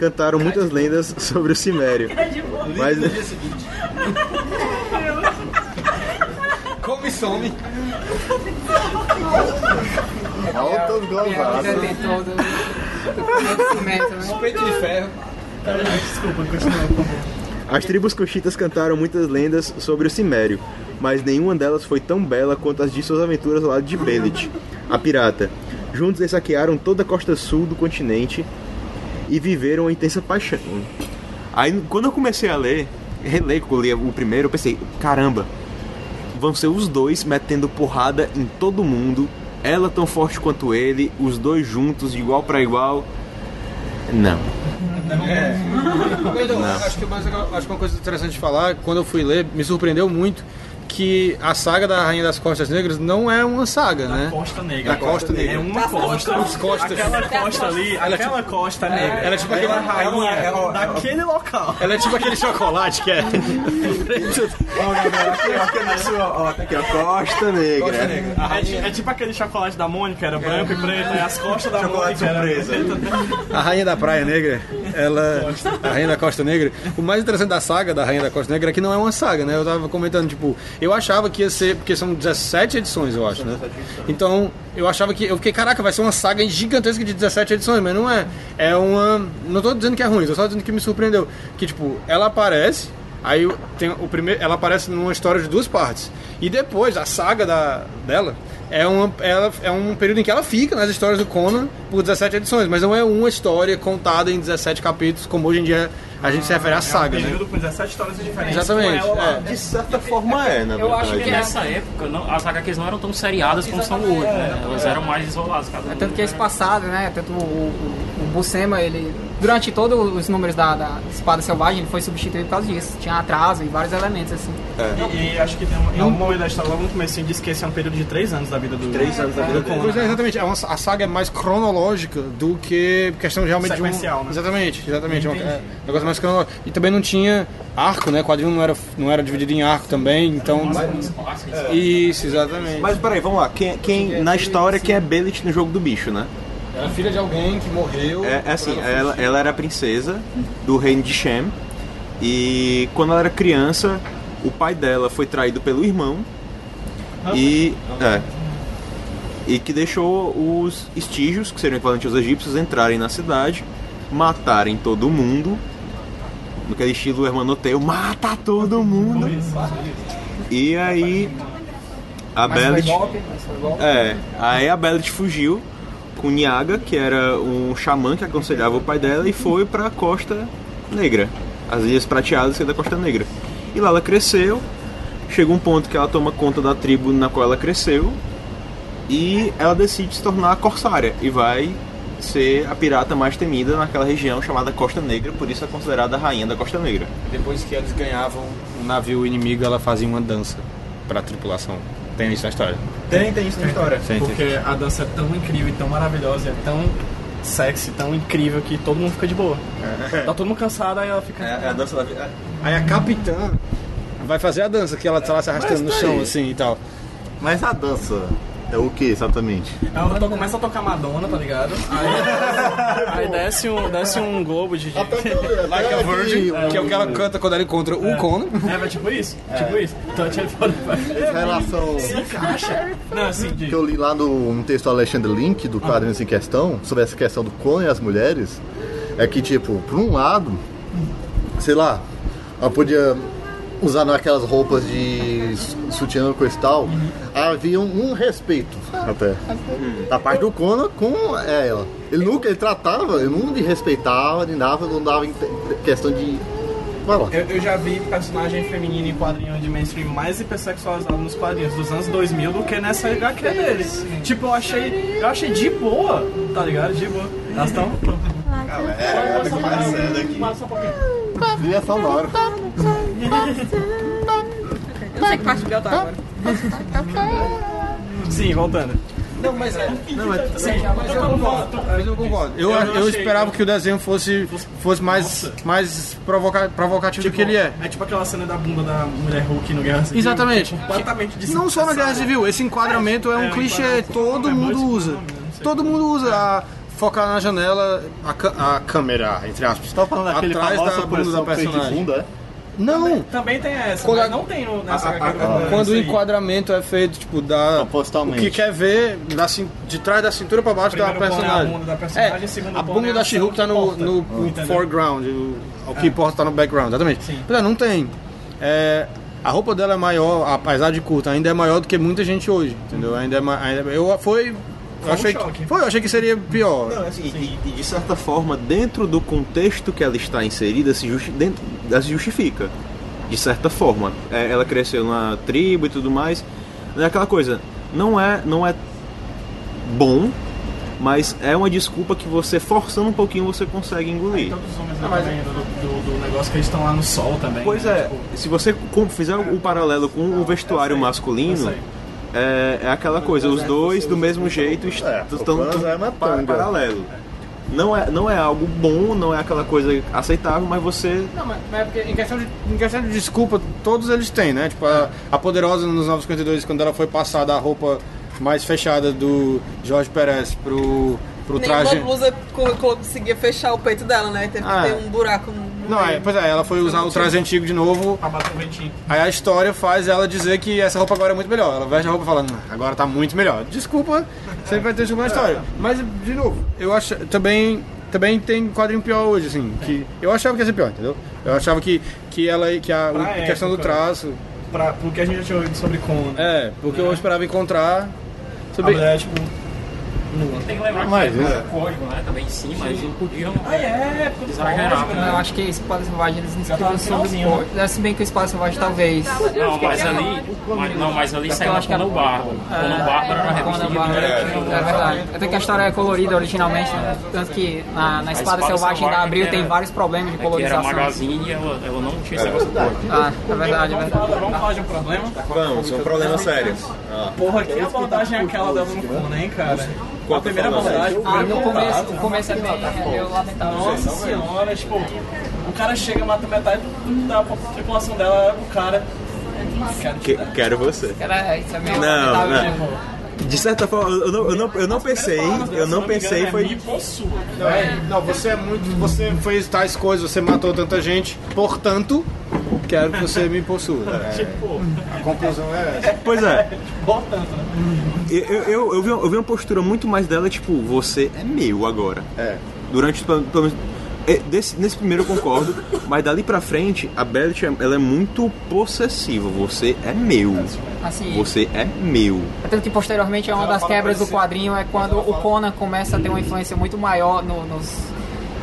cantaram muitas lendas sobre o Cimério, mas Come e some. Altas Já glosadas. tem todo do conhecimento, né? Peito de ferro. Desculpa, continua. As tribos cuxitas cantaram muitas lendas sobre o Cimério, mas nenhuma delas foi tão bela quanto as de suas aventuras ao lado de Belit, a pirata. Juntos eles saquearam toda a costa sul do continente e viveram uma intensa paixão. Aí, quando eu comecei a ler, reler, quando eu li o primeiro, eu pensei, caramba, vão ser os dois metendo porrada em todo mundo, ela tão forte quanto ele, os dois juntos, de igual para igual. Não. Então, acho que, mais legal- acho que uma coisa interessante de falar, quando eu fui ler, me surpreendeu muito que a saga da Rainha das Costas Negras não é uma saga, né? Costa Negra. Da Costa Negra. É uma costa. As costas. Aquela costa ali, aquela costa negra. ela é tipo aquele- Ela é rainha é uma- daquele local. Ela é tipo aquele chocolate que é. Aqui, ó, Costa Negra. É, é tipo aquele chocolate da Mônica, era branco e preto, e as costas da Mônica era surpresa. preta. A Rainha da Praia Negra, ela. A Rainha da Costa Negra. O mais interessante da saga da Rainha da Costa Negra é que não é uma saga, né? Eu tava comentando, tipo, eu achava que ia ser. Porque são 17 edições, eu acho, né? Então, eu achava que. Eu fiquei, caraca, vai ser uma saga gigantesca de 17 edições, mas não é. É uma. Não tô dizendo que é ruim, tô só dizendo que me surpreendeu. Que, tipo, ela aparece. Aí tem o primeiro, ela aparece numa história de duas partes. E depois, a saga da, dela é, uma, ela, é um período em que ela fica nas histórias do Conan por 17 edições, mas não é uma história contada em 17 capítulos, como hoje em dia a gente se refere à saga, Um né? período com 17 histórias diferentes. Exatamente. Lá. é. De certa forma é, na Eu acho que nessa época não, as HQs não eram tão seriadas como são hoje, né? Elas eram mais isoladas. Cada um, Tanto que esse passado, né? Tanto o, o, o Buscema, ele. Durante todos os números da, da Espada Selvagem, ele foi substituído por causa disso. Tinha atraso e vários elementos, assim. E, e acho que tem uma, em algum momento da história, logo no começo, diz que esse é um período de 3 anos da vida do. Três anos da vida. Pois é, exatamente. É uma- a saga é mais cronológica do que questão realmente Sequencial, de um... né? Exatamente, exatamente. É uma- é um negócio mais cronológico. E também não tinha arco, né? O quadrinho não era, não era dividido em arco também, então... Isso, exatamente. Mas peraí, vamos lá. Quem, quem, na história, quem é Belit no jogo do bicho, né? Era filha de alguém que morreu. É, é assim, ela, ela era a princesa do reino de Shem. E quando ela era criança, o pai dela foi traído pelo irmão. E. É. E que deixou os estígios, que seriam equivalentes aos egípcios, entrarem na cidade, matarem todo mundo. Naquele estilo hermanoteu, mata todo mundo. E aí. A Belit. golpe. É, aí a Belit fugiu com Niaga, que era um xamã que aconselhava o pai dela, e foi pra Costa Negra, as Ilhas Prateadas, que é da Costa Negra. E lá ela cresceu, chegou um ponto que ela toma conta da tribo na qual ela cresceu, e ela decide se tornar corsária, e vai ser a pirata mais temida naquela região chamada Costa Negra, por isso é considerada a rainha da Costa Negra. Depois que eles ganhavam um navio inimigo, ela fazia uma dança pra tripulação. Tem isso na história. Tem, tem isso na história. Sim, tem. Porque a dança é tão incrível e tão maravilhosa, é tão sexy, tão incrível que todo mundo fica de boa. Tá todo mundo cansado, aí ela fica. É, a dança da vida. Aí a capitã vai fazer a dança, que ela tá lá se arrastando no Mas chão, assim e tal. Mas a dança é o que exatamente? Ela to- começa a tocar Madonna, tá ligado? Aí, aí desce, um, desce um globo de. Like a Virgin, que é o que ela canta quando ela encontra o Conan. É, mas tipo isso, tipo isso. Touch for the Relação Se encaixa. Não, assim, de. que eu li lá no, no texto do Alexandre Link, do quadrinho em questão, sobre essa questão do Conan e as mulheres, é que, tipo, por um lado, sei lá, ela podia usar aquelas roupas de sutiã coisa e tal, havia um, um respeito até. Da parte do Conan com ela. Ele nunca, ele tratava, ele não me respeitava, nem dava, não dava em questão de. Vai lá. Eu, eu já vi personagem feminino em quadrinho de mainstream mais hipersexualizado nos quadrinhos dos anos 2000 do que nessa HQ dele. Tipo, eu achei, eu achei de boa, tá ligado? De boa. Elas estão. É, Só um pouquinho. Trilha sonora. Eu não sei que parte do tá agora. Sim, voltando. Não, mas é. Não, mas, Sim, mas eu concordo. Mas eu concordo. Eu, Eu eu, esperava que o desenho fosse, fosse mais, mais provoca, provocativo do que ele é. É tipo aquela cena da bunda da mulher Hulk no Guerra Civil. Exatamente. é completamente Não só na Guerra. Civil, esse enquadramento é um É, um clichê, enquadramento, todo é, mundo usa. Todo mundo usa a focar na janela, a, a câmera, entre aspas. Tá falando daquele atrás famosa da bunda da feita de personagem. bunda, é? Não, Também tem essa, Quando a- não tem no- nessa a- a- quando o enquadramento é feito, tipo, da. O que quer ver da de trás da cintura pra baixo da Primeiro plano é a personagem. bunda da personagem, É, segundo a bunda é da a She-Hulk tá no, no, no foreground, o, o que importa tá no background, exatamente. Sim. Mas é, não tem. É, a roupa dela é maior, apesar de curta, ainda é maior do que muita gente hoje, entendeu? Ainda é ma- ainda, eu foi eu um achei choque. que, foi, eu achei que seria pior. Não, assim, e, e de certa forma, dentro do contexto que ela está inserida, se, justi dentro, ela se justifica. De certa forma. É, ela cresceu na tribo e tudo mais. É aquela coisa, não é, não é bom, mas é uma desculpa que você, forçando um pouquinho, você consegue engolir. Todos os homens lá também, do, do, do negócio que eles estão lá no sol também. Pois né? é, Tipo, se você fizer o paralelo com o vestuário eu sei, masculino, eu sei. É, é aquela coisa, os dois do mesmo jeito É, estão é uma paralelo. Não é, não é algo bom, não é aquela coisa aceitável, mas você Não, mas, mas é porque em questão, de, em questão de desculpa, todos eles têm, né? Tipo, a, a Poderosa nos 952, quando ela foi passar da roupa mais fechada do Jorge Pérez pro, pro traje. blusa co- conseguia fechar o peito dela, né? Teve Ah, que ter um buraco no Não, é, pois é, ela foi usar o traje antigo de novo. Aí a história faz ela dizer que essa roupa agora é muito melhor. Ela veste a roupa falando, "Ah, agora tá muito melhor. Desculpa, sempre vai ter desculpa na história. Mas, de novo, eu acho também. Também tem quadrinho pior hoje, assim. Que eu achava que ia ser pior, entendeu? Eu achava que, que ela que a, Pra a questão do época. traço. Pra, pro que a gente já tinha ouvido sobre Conan. É, porque eu esperava encontrar. A Sobre... mulher, tipo, Tem que lembrar Mas, que tem é. código, né? Também sim, mas não podiam. Ah, é, porque Exagerava, código, Eu né? acho que Espada Selvagem eles tava escreveram no sobre finalzinho, cor. É, Se bem que o Espada Selvagem talvez. Não, mas ali. Mas, não, mas ali saiu acho que era- o Barbo. Quando o Barbo era revista barra- direito. É verdade. Até que a história é colorida originalmente, né? tanto que na, na Espada, Selvagem da Abril tem vários problemas de É que era colorização. magazine e ela, ela não tinha esse negócio código. Ah, é verdade, é verdade. vamos falar de um problema? Vamos, é um problema sério. Porra, que abordagem é aquela dela no Conan, hein, cara? Qual A primeira é abordagem, o Ah, no começo, contato. o começo é bem é meio lamentável. Nossa senhora, tipo, o cara chega, mata metade da tripulação dela, o cara. Que- quero você. Cara, isso é meio Não, lamentável. não. De certa forma, eu não, eu não, eu não pensei, eu não pensei, foi. Não, é, não, você é muito. Você fez tais coisas, você matou tanta gente, portanto, quero que você me possua. É, a conclusão é essa. Pois é. Eu, eu, eu, vi, uma- eu vi uma postura muito mais dela, tipo, você é meu agora. É. Durante, pelo é, desse- nesse primeiro eu concordo, mas dali pra frente, a Bellet ela é muito possessiva. Você é meu. Assim, Você é meu. Tanto que posteriormente é uma das quebras do quadrinho é quando o Conan começa a ter uma influência muito maior no- nos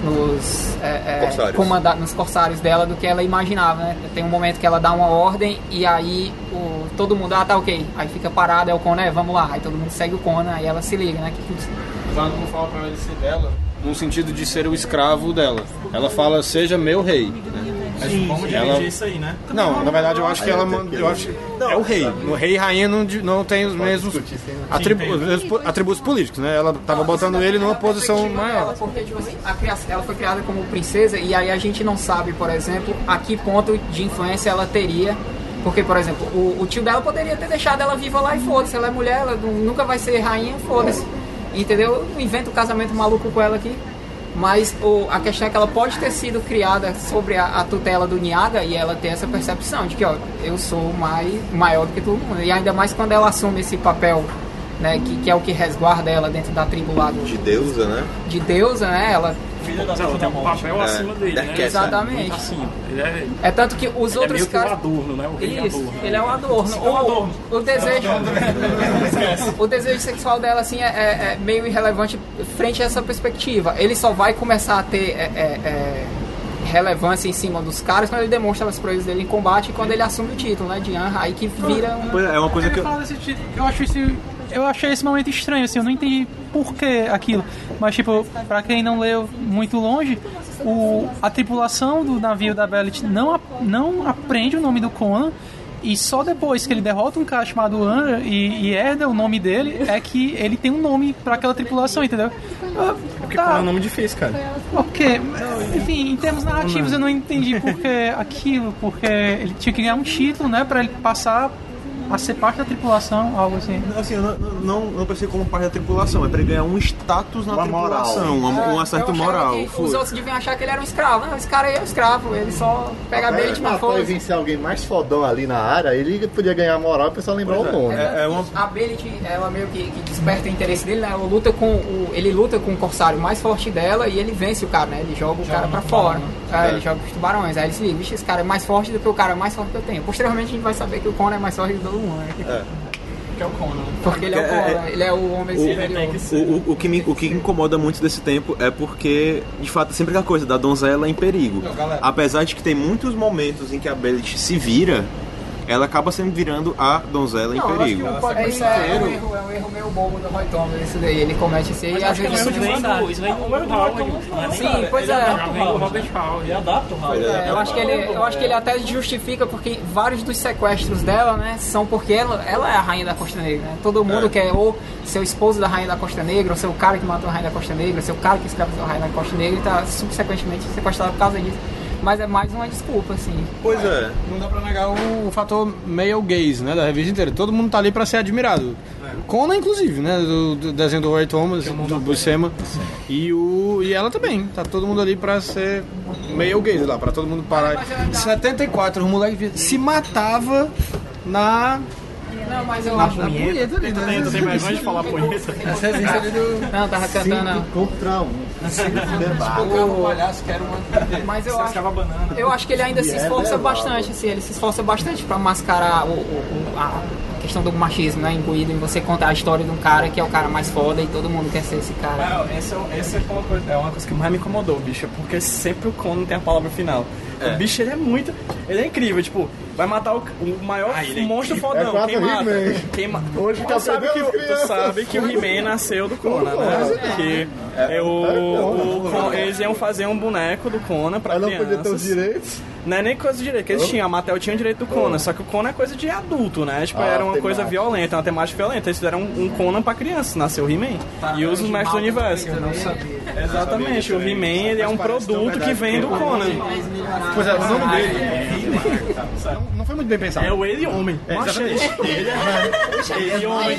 nos, é, é, Corsários. comanda- nos corsários dela do que ela imaginava, né? Tem um momento que ela dá uma ordem e aí o, todo mundo, ah tá ok, aí fica parado, é o Conan, é, vamos lá, aí todo mundo segue o Conan, aí ela se liga, né? Que, que- Quando não fala pra ele ser dela, no sentido de ser o escravo dela. Ela fala, seja meu rei. Né? Sim, vamos Ela- dividir isso aí, né? Não, na verdade eu acho que ela manda. Eu acho é o rei. O rei e rainha não, não tem os mesmos atribu- os mesmos po- atributos políticos, né? Ela tava botando ele numa posição maior. Porque, tipo assim, criação- ela foi criada como princesa e aí a gente não sabe, por exemplo, a que ponto de influência ela teria. Porque, por exemplo, o, o tio dela poderia ter deixado ela viva lá e foda-se. Ela é mulher, ela nu- nunca vai ser rainha, foda-se. Entendeu? Inventa um casamento maluco com ela aqui. Mas o, a questão é que ela pode ter sido criada sobre a, a tutela do Niaga e ela ter essa percepção de que, ó, eu sou mais, maior do que todo mundo. E ainda mais quando ela assume esse papel, né, que, que é o que resguarda ela dentro da tribo lá do, De deusa, né? de deusa, né? Ela Filha da ela tem um papel É, acima dele, né? Exatamente. Acima. Ele é, é tanto que os ele é outros caras adorno, né? O rei Isso, adorno. ele é um adorno. É um adorno. O, desejo, o desejo sexual dela assim é, é- é meio irrelevante frente a essa perspectiva. Ele só vai começar a ter é, é, é, relevância em cima dos caras quando ele demonstra as proezas dele em combate e quando ele assume o título, né, de Anra, aí que vira um Pois é, é uma coisa Ele que eu. fala desse tipo, eu acho esse eu achei esse momento estranho assim eu não entendi por que aquilo. Mas tipo pra quem não leu muito longe o, a tripulação do navio da Bellet não não aprende o nome do Conan e só depois que ele derrota um cara chamado Anra e, e herda o nome dele é que ele tem um nome pra aquela tripulação entendeu? Ah, Porque tá, Conan é um nome difícil, cara. Ok, enfim, em termos narrativos eu não entendi porque aquilo, porque ele tinha que ganhar um título, né, pra ele passar a ser parte da tripulação, algo assim. Assim, eu não, não, não pensei como parte da tripulação, é pra ele ganhar um status na Uma moral. tripulação, uma, um É, acerto eu achava moral. que Foi. Os outros deviam achar que ele era um escravo. Não, esse cara aí é um escravo. Ele só pega bait, Ah, mas foda vencer alguém mais fodão ali na área, ele podia ganhar moral e o pessoal lembrar o nome. É, é uma- A Belit, ela meio que, que desperta o interesse dele, né? Ela luta com o, ele luta com o corsário mais forte dela e ele vence o cara, né? Ele joga o cara pra fora. É, Ele joga os tubarões. Aí ele se liga, vixe, esse cara é mais forte do que o cara mais forte que eu tenho. Posteriormente a gente vai saber que o Conan é mais forte de todo mundo, né? Que é o Conan. Porque ele é o É, é, Conan, ele é o homem superior. O, o, o que me, o que incomoda muito desse tempo é porque, de fato, sempre aquela coisa da donzela em perigo. Apesar de que tem muitos momentos em que a Bellet se vira, ela acaba sempre virando a donzela em Não, que perigo. é, é um erro, é um erro meio bobo do Roy Thomas, isso daí. Ele comete isso aí e às vezes... Isso vem do, isso vem do Howard. é Sim, pois é. Ele adapta o Howard. É, eu acho que ele, eu acho que ele até justifica porque vários dos sequestros dela, né, são porque ela, ela é a rainha da Costa Negra. Né? Todo mundo quer ou ser o esposo da rainha da Costa Negra, ou ser o cara que matou a rainha da Costa Negra, ser o cara que escravizou a rainha da Costa Negra e tá subsequentemente sequestrado por causa disso. Mas é mais uma desculpa, assim. Pois é. Não dá pra negar o, o fator male gaze, né, da revista inteira. Todo mundo tá ali pra ser admirado. Conan, inclusive, né, do, do desenho do Roy Thomas, do Buscema. E, o, e ela também. Tá todo mundo ali pra ser male gaze lá, pra todo mundo parar. Em 74, os moleques se matava na... Não, mas eu Na acho... punheta ali, Tu né? tem, tu tem vergonha de falar punheta? Essa revista ali do... Não, tava cantando... Cinco contra um. O palhaço que era uma... Mas eu acho, banana. eu acho que ele ainda se esforça bastante, assim, ele se esforça bastante pra mascarar o, o- o- a questão do machismo, né? Imbuído em você contar a história de um cara que é o cara mais foda e todo mundo quer ser esse cara. Mas, essa, essa é, uma coisa, é uma coisa que mais me incomodou, bicho, é porque sempre o Conan tem a palavra final. O bicho, ele é muito... Ele é incrível, tipo, vai matar o, o maior ele é monstro É fodão. quase quem o mata? Quem ma... Hoje tu tá sabe, que, o- tu crianças. sabe que o He-Man nasceu do Conan, né? Que é, o, o, Con- eles iam fazer um boneco do Conan pra Mas não podia ter os crianças. direitos. Não é nem coisa de direito, que eles tinham, a Mattel tinha o direito do Conan, só que o Conan é coisa de adulto, né? Tipo, Ah, era uma coisa violenta, uma temática violenta. Eles fizeram um, um Conan pra crianças, nasceu o He-Man. E os mestres do universo. Exatamente, o He-Man ele é um produto que vem do Conan. Pois é, o nome dele Não foi muito bem pensado. É o ele homem. É, Macho, exatamente. ele é ele homem.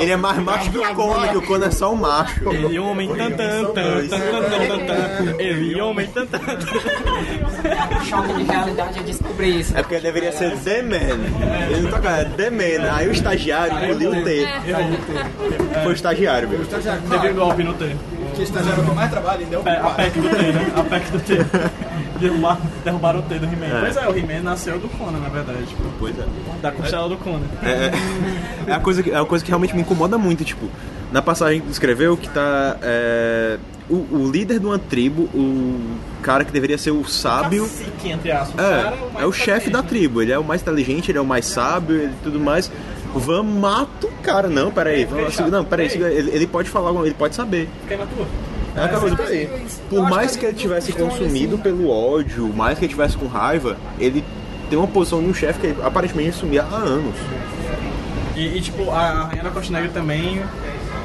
Ele é mais macho que o Conan, que o Conan é só um macho. Ele homem tan tan tan tan tan tan tan. Ele homem tan tan. O choque de realidade é descobrir isso. É porque deveria ser The Man. Ele não toca, é The Man. Aí o estagiário engoliu o T. Foi o estagiário, meu. Teve golpe no T. Que estagiário que mais trabalha ainda é o É, a PEC do T, né? A PEC do T. Derrubar, derrubaram o T do He-Man. É. Pois é, o He-Man nasceu do Conan, na verdade. Tipo, Pois é. da costela do Conan. É, é, a coisa que, é uma coisa que realmente me incomoda muito, tipo, na passagem que escreveu que tá é, o, o líder de uma tribo, o cara que deveria ser o sábio, Cacique, entre aspas. O cara é, mais é o chefe da tribo, ele é o mais inteligente, ele é o mais sábio e tudo mais. Van mata o cara, não, peraí, vamos, segura- não, peraí, ele, ele pode falar, ele pode saber. Fiquei na tua. É aquela coisa. Por mais que ele tivesse consumido pelo ódio, mais que ele tivesse com raiva, ele tem uma posição de um chefe que ele aparentemente assumia há anos. E, e, tipo, a Rainha Costa Negra também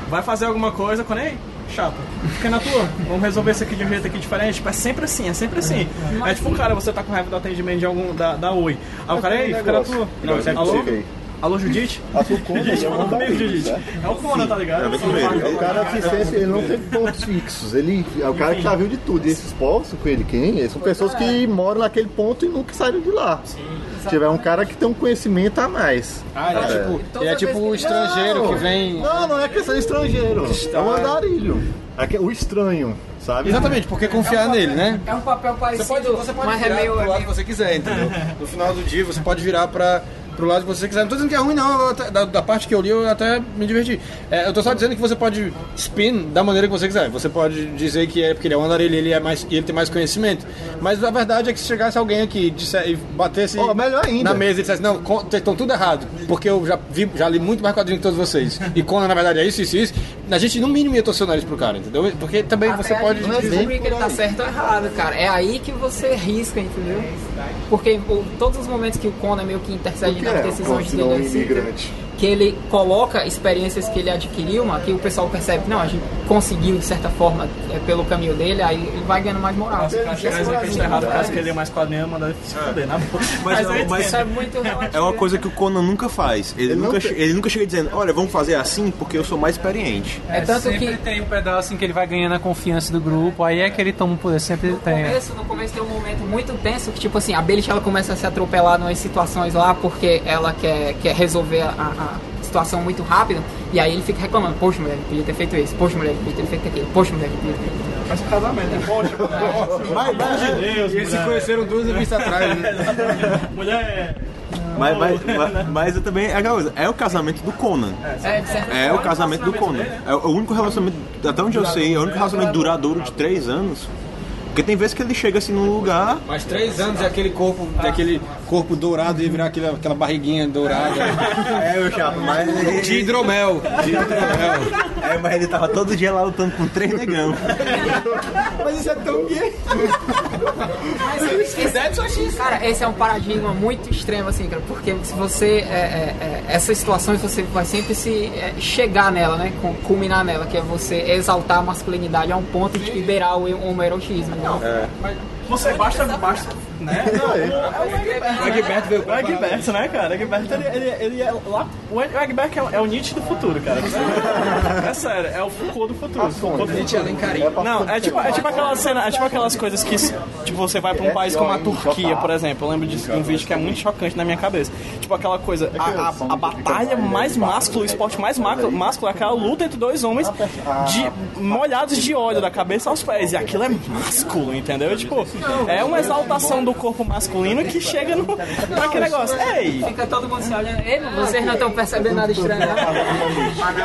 vai fazer alguma coisa quando é chato. Fica na tua. Vamos resolver isso aqui de um jeito aqui diferente. Tipo, é sempre assim, é sempre assim. É tipo, cara, você tá com raiva do atendimento de algum, da, da Oi. Aí o cara, ei, fica na tua. Não, é alô? Alô, Judite? A tua Conan, Judite, ele é um fala comigo, Judite. É o Conan, tá ligado? É o cara que sempre, ele não tem pontos fixos. Ele é o cara que já viu de tudo. E esses povos, com ele quem? São pessoas que moram naquele ponto e nunca saíram de lá. Se tiver um cara que tem um conhecimento a mais. Ah, ele é tipo, ele é tipo o estrangeiro que vem. Não, não é questão de estrangeiro. É um andarilho. É o estranho, sabe? Exatamente, porque confiar nele, né? É um papel Você parecido, pode, você pode mas é virar meio... pro é lado que você quiser, entendeu? No final do dia você pode virar pra, pro lado que você quiser. Não tô dizendo que é ruim, não. até- da, da parte que eu li, eu até me diverti. É, eu tô só dizendo que você pode spin da maneira que você quiser. Você pode dizer que é porque ele é um andarilho ele é mais, e ele tem mais conhecimento. Mas a verdade é que se chegasse alguém aqui disser, e batesse ainda. na mesa e dissesse, não, vocês estão tudo errado, porque eu já, vi, já li muito mais quadrinhos que todos vocês. E Conan, na verdade, é isso, isso, isso. A gente, no mínimo, ia torcer o nariz pro cara, entendeu? Porque também Até você pode... gente descobrir que ele tá certo ou errado, cara. É aí que você risca, entendeu? Porque o- todos os momentos que o Conan meio que intercede que é um assim, imigrante? Que ele coloca experiências que ele adquiriu, mas que o pessoal percebe que não, a gente conseguiu de certa forma é, pelo caminho dele, aí ele vai ganhando mais moral. Chegar que a gente tá errado, caso que ele é mais quadrinho, manda ele se foder, na boa. Mas, aí, mas Isso é muito relativo. é uma coisa que o Conan nunca faz. Ele, Ele nunca, tem- ele nunca chega dizendo, olha, vamos fazer assim porque eu sou mais experiente. É tanto sempre que tem um pedaço em que ele vai ganhando a confiança do grupo, aí é que ele toma o poder, sempre no tem. começo, no começo tem um momento muito tenso que, tipo assim, a Belich ela começa a se atropelar nas situações lá porque ela quer, quer resolver a, a situação muito rápido e aí ele fica reclamando, poxa mulher, podia ter feito isso, poxa mulher, podia ter feito aquilo, poxa mulher, podia ter feito aquilo. Faz um casamento, né? Poxa, Mas, mas, de Deus, Eles se conheceram duas revistas atrás, né? Mulher. mas, mas, mas- mas eu também é aquela coisa, é o casamento do Conan. É, É o casamento do Conan. É o único relacionamento, até onde eu sei, é o único relacionamento duradouro de três anos. Porque tem vezes que ele chega assim num lugar. Mas três anos é aquele corpo, é aquele corpo dourado e virar aquela, aquela barriguinha dourada. É, meu chapa, mas. De hidromel. De hidromel. É, mas ele tava todo dia lá lutando com três negão. Mas isso é tão gay. Mas esse, cara, esse é um paradigma muito extremo, assim, cara, porque se você. É, é, é, essas situações você vai sempre se é, chegar nela, né? cu- Culminar nela, que é você exaltar a masculinidade a um ponto de liberar o homoerotismo. Né? Você basta, basta, né? O Egberto veio O Egberto, né, cara? O Egberto, ele, ele, ele é lá... O Egberto é, o- é o Nietzsche do futuro, cara. É sério, é o Foucault do futuro. Foucault do Nietzsche futuro. Alencarim. Não, é tipo, é tipo aquela cena, é tipo aquelas coisas que, tipo, você vai pra um país como a Turquia, por exemplo. Eu lembro disso, de um vídeo que é muito chocante na minha cabeça. Tipo aquela coisa, a, a, a batalha mais máscula, o esporte mais másculo, másculo é aquela luta entre dois homens de, molhados de óleo da cabeça aos pés. E aquilo é másculo, entendeu? Tipo, é uma exaltação do corpo masculino que chega no, naquele negócio. Ei! Fica todo mundo se olhando. Ei, vocês não estão percebendo nada estranho, né?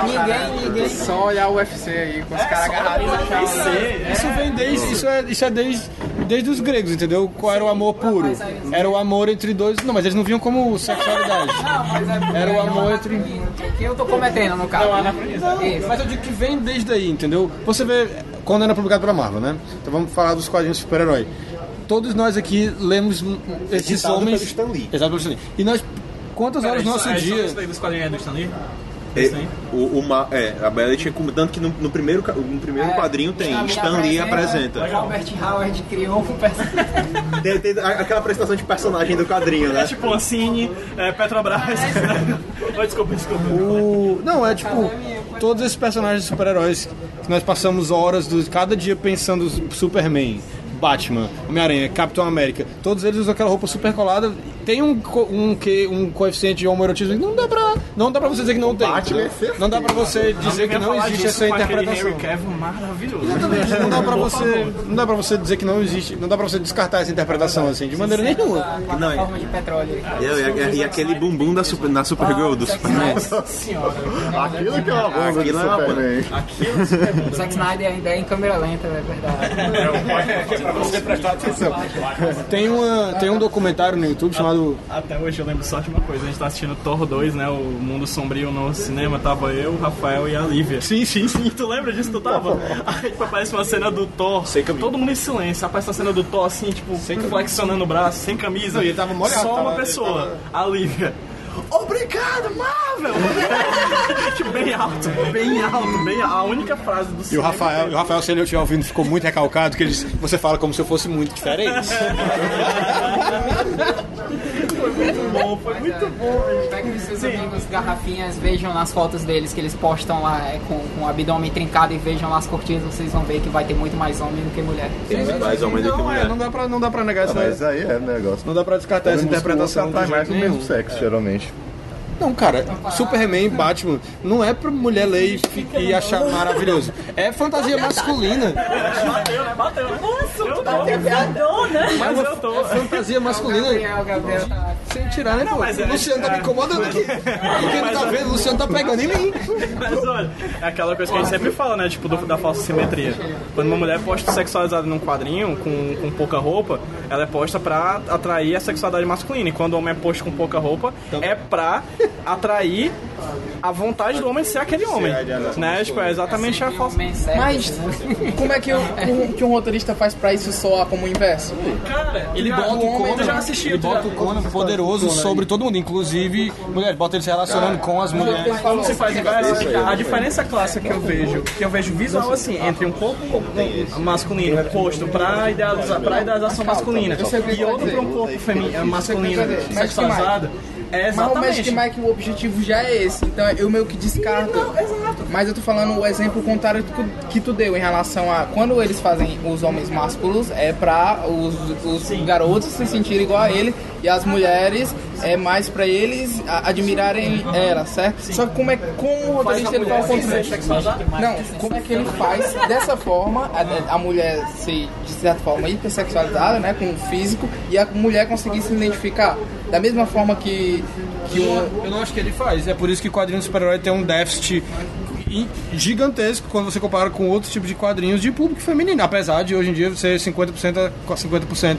Ninguém, ninguém. Só olhar o UFC aí com os caras agarrados na chave. Isso vem desde. Isso é, isso é desde, desde os gregos, entendeu? Qual era o amor puro? Era o amor entre dois. Não, mas eles não viam como sexualidade. Era o amor entre. O que eu tô cometendo, no caso? Isso. Mas eu digo que vem desde aí, entendeu? Você vê quando era publicado pela Marvel, né? Então vamos falar dos quadrinhos super-herói. Todos nós aqui lemos esses Editado homens. pelo Stan Lee. Exato, pelo Stan Lee. E nós. Quantas horas do nosso é, dia. Isso daí dos quadrinhos é do Stanley? É, assim. o, o ma- é, a Bela tinha como- tanto que no, no primeiro, no primeiro É, quadrinho tem Stan Lee apresenta. Robert Howard criou um personagem. Tem, tem aquela apresentação de personagem do quadrinho, né? É tipo Ancine, é, Petrobras. Oi, desculpa, desculpa. O... Não, é tipo, todos esses personagens de super-heróis que nós passamos horas do... cada dia pensando Superman, Batman, Homem-Aranha, Capitão América, todos eles usam aquela roupa super colada. Tem um, um, que, um coeficiente de homoerotismo que não dá pra. Não dá pra você dizer que não tem. Batman é? Não dá pra você dizer que não existe essa interpretação. Henry Cavill maravilhoso. Exatamente, não dá pra você. Não dá pra você dizer que não existe. Não dá pra você descartar essa interpretação assim, de maneira nenhuma. Não, é- forma de petróleo. E, e- e aquele bumbum da super, na Supergirl do Superman. Aquilo que é uma banda de Aquilo é uma Superman. O Zack Snyder ainda é em câmera lenta, é verdade. pra você prestar atenção. Tem, uma, tem um documentário no YouTube chamado. Até hoje eu lembro só de uma coisa, a gente tá assistindo Thor 2, né? O Mundo Sombrio no cinema, tava eu, o Rafael e a Lívia. Sim, sim, sim. Tu lembra disso? Tu tava? Aí tipo, aparece uma cena do Thor, todo mundo em silêncio, aparece uma cena do Thor assim, tipo, flexionando o braço, sem camisa. Não, e ele tava molhado, Só tava- uma pessoa, a Lívia. Obrigado, Marvel! tipo, bem alto, bem alto, bem alto. A única frase do E o Rafael, e o Rafael, se ele estiver ouvindo, ficou muito recalcado, que ele disse, você fala como se eu fosse muito diferente. muito bom, foi muito bom. Pega os seus amigos garrafinhas, vejam nas fotos deles que eles postam lá é, com, com o abdômen trincado e vejam lá as cortinas, vocês vão ver que vai ter muito mais homem do que mulher. Mais homem do que Não, é, mulher. não dá pra, não dá pra negar essa. Mas aí é negócio. Não dá pra descartar essa interpretação. de mais do mesmo sexo, geralmente. Não, cara, Superman, Batman, não é pra mulher ler e, e achar maravilhoso. É fantasia masculina. Bateu, né? Bateu, né? Nossa, eu tô Mas eu tô. é fantasia masculina. Gabriel, Gabriel tá... Sem tirar, né, pô? mas é- o Luciano tá me incomodando aqui. Quem não tá vendo, o Luciano tá pegando em mim. Mas olha, é aquela coisa que a gente sempre fala, né? Tipo, do- da falsa simetria. Quando uma mulher é posta sexualizada num quadrinho, com, com pouca roupa, ela é posta pra atrair a sexualidade masculina. E quando o homem é posto com pouca roupa, é pra atrair a vontade do homem ser aquele homem. Né? Tipo, é exatamente a falsa. Mas como é que, o, o- que um roteirista faz pra isso soar como o inverso? Cara, Ele cara, bota o homem, Conan, eu já assisti, ele eu bota o Conan poderoso sobre todo mundo, inclusive mulheres. Bota ele se relacionando com as mulheres. Como se faz inverso? A diferença clássica que eu vejo, que eu vejo visual assim, entre um corpo masculino posto pra, idealização masculina e outro pra um corpo femini- masculino sexualizado, é Mas o Magic exatamente. Mike, o objetivo já é esse. Então eu meio que descarto. Mas eu tô falando o exemplo contrário que tu- deu em relação a quando eles fazem os homens másculos é pra os, os garotos se sentirem igual a ele e as mulheres é mais pra eles admirarem ela, certo? Só que como é como o roteirista ele faz o contrário? Não, como é que ele faz dessa forma a, a mulher ser de certa forma hipersexualizada, né, com o físico e a mulher conseguir se identificar da mesma forma que que um, Eu não acho que ele faz. É por isso que o quadrinho super-herói tem um déficit gigantesco quando você compara com outros tipos de quadrinhos de público feminino. Apesar de hoje em dia ser 50% a 50%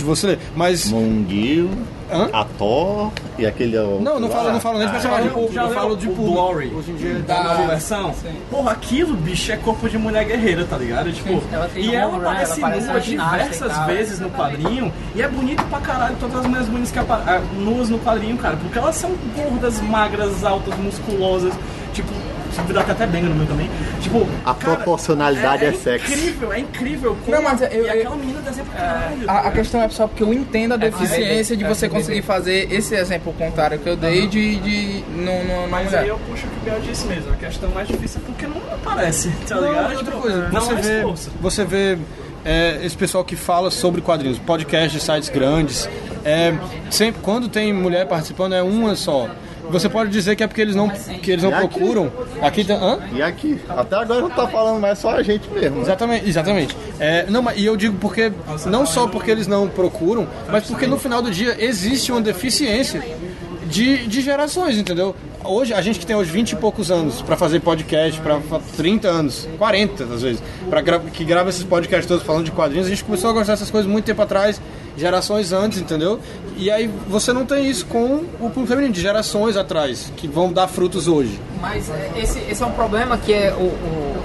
de você ler. Mas. Monguil, Hã? a Thor e aquele. Não, não falo, não falo nem de personagem de público, Já eu falo de público. Glory Hoje em dia da nova versão? Porra, aquilo, bicho, é corpo de mulher guerreira, tá ligado? Tipo, Ela tem e ela né? aparece Ela parece nua diversas vezes no quadrinho e é bonito pra caralho todas as mulheres bonitas que aparecem nuas no quadrinho, cara, porque elas são gordas, magras, altas, musculosas, tipo, se dá até bem no meu também. Tipo, A cara, proporcionalidade é sexy. incrível, é incrível. Como, Não, mas eu- e eu- aquela menina desenha pra caralho. A, a questão é só porque eu entendo a deficiência de você conseguir fazer esse exemplo contrário que eu dei de, de no, no, Mas mulher. aí eu puxo o que o Biel disse mesmo. A questão mais difícil é porque não aparece, tá Não, ligado? e outra coisa, não você há vê, você vê é, esse pessoal que fala sobre quadrinhos, podcast de sites grandes, é, sempre, quando tem mulher participando é uma só. Você pode dizer que é porque eles não, que eles não E aqui? procuram. Aqui tem, hã? E aqui? Até agora não tá falando mais só a gente mesmo. Né? Exatamente, exatamente. É, não, mas- e eu digo porque não só porque eles não procuram, mas porque no final do dia existe uma deficiência de, de gerações, entendeu? Hoje, a gente que tem hoje 20 e poucos anos para fazer podcast, para 30 anos, 40 às vezes, pra gra que grava esses podcasts todos falando de quadrinhos, a gente começou a gostar dessas coisas muito tempo atrás, gerações antes, entendeu? E aí você não tem isso com o público feminino, de gerações atrás, que vão dar frutos hoje. Mas é, esse, esse é um problema que é o. o-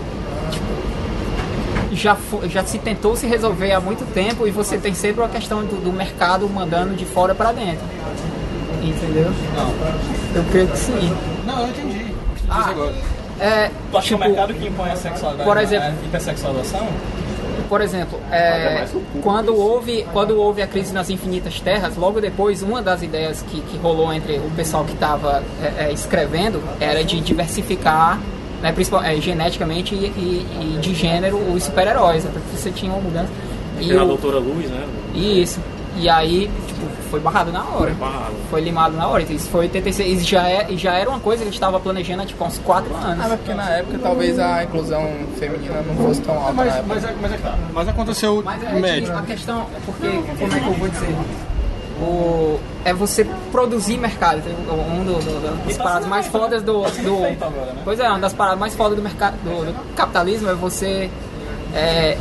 tipo, já, já se tentou se resolver há muito tempo e você tem sempre a questão do, do mercado mandando de fora para dentro. Entendeu? Eu creio que sim. Não, eu entendi. agora. É, Tu acha que tipo, o mercado que impõe a sexualidade, por exemplo- a hipersexualização? por exemplo, é, quando houve quando houve a crise nas infinitas terras, logo depois uma das ideias que, que rolou entre o pessoal que estava escrevendo era de diversificar né, principal, é, geneticamente e, e- e de gênero os super-heróis, até que você tinha uma mudança. E Tem a o- Doutora Luz, né? Isso. E aí, tipo, foi barrado na hora. Foi barrado. Foi limado na hora. Isso foi 86. E já, é, já era uma coisa que a gente estava planejando há tipo uns 4 anos. Ah, mas porque na época talvez a inclusão feminina não fosse tão alta na Mas, época. mas, é- mas, é mas aconteceu Mas é, médio. tipo, a questão é porque, como é que eu vou dizer? O, é você produzir mercado. Um do- do- das paradas mais fodas do. do pois é, uma das paradas mais fodas do mercado do, do capitalismo é você é,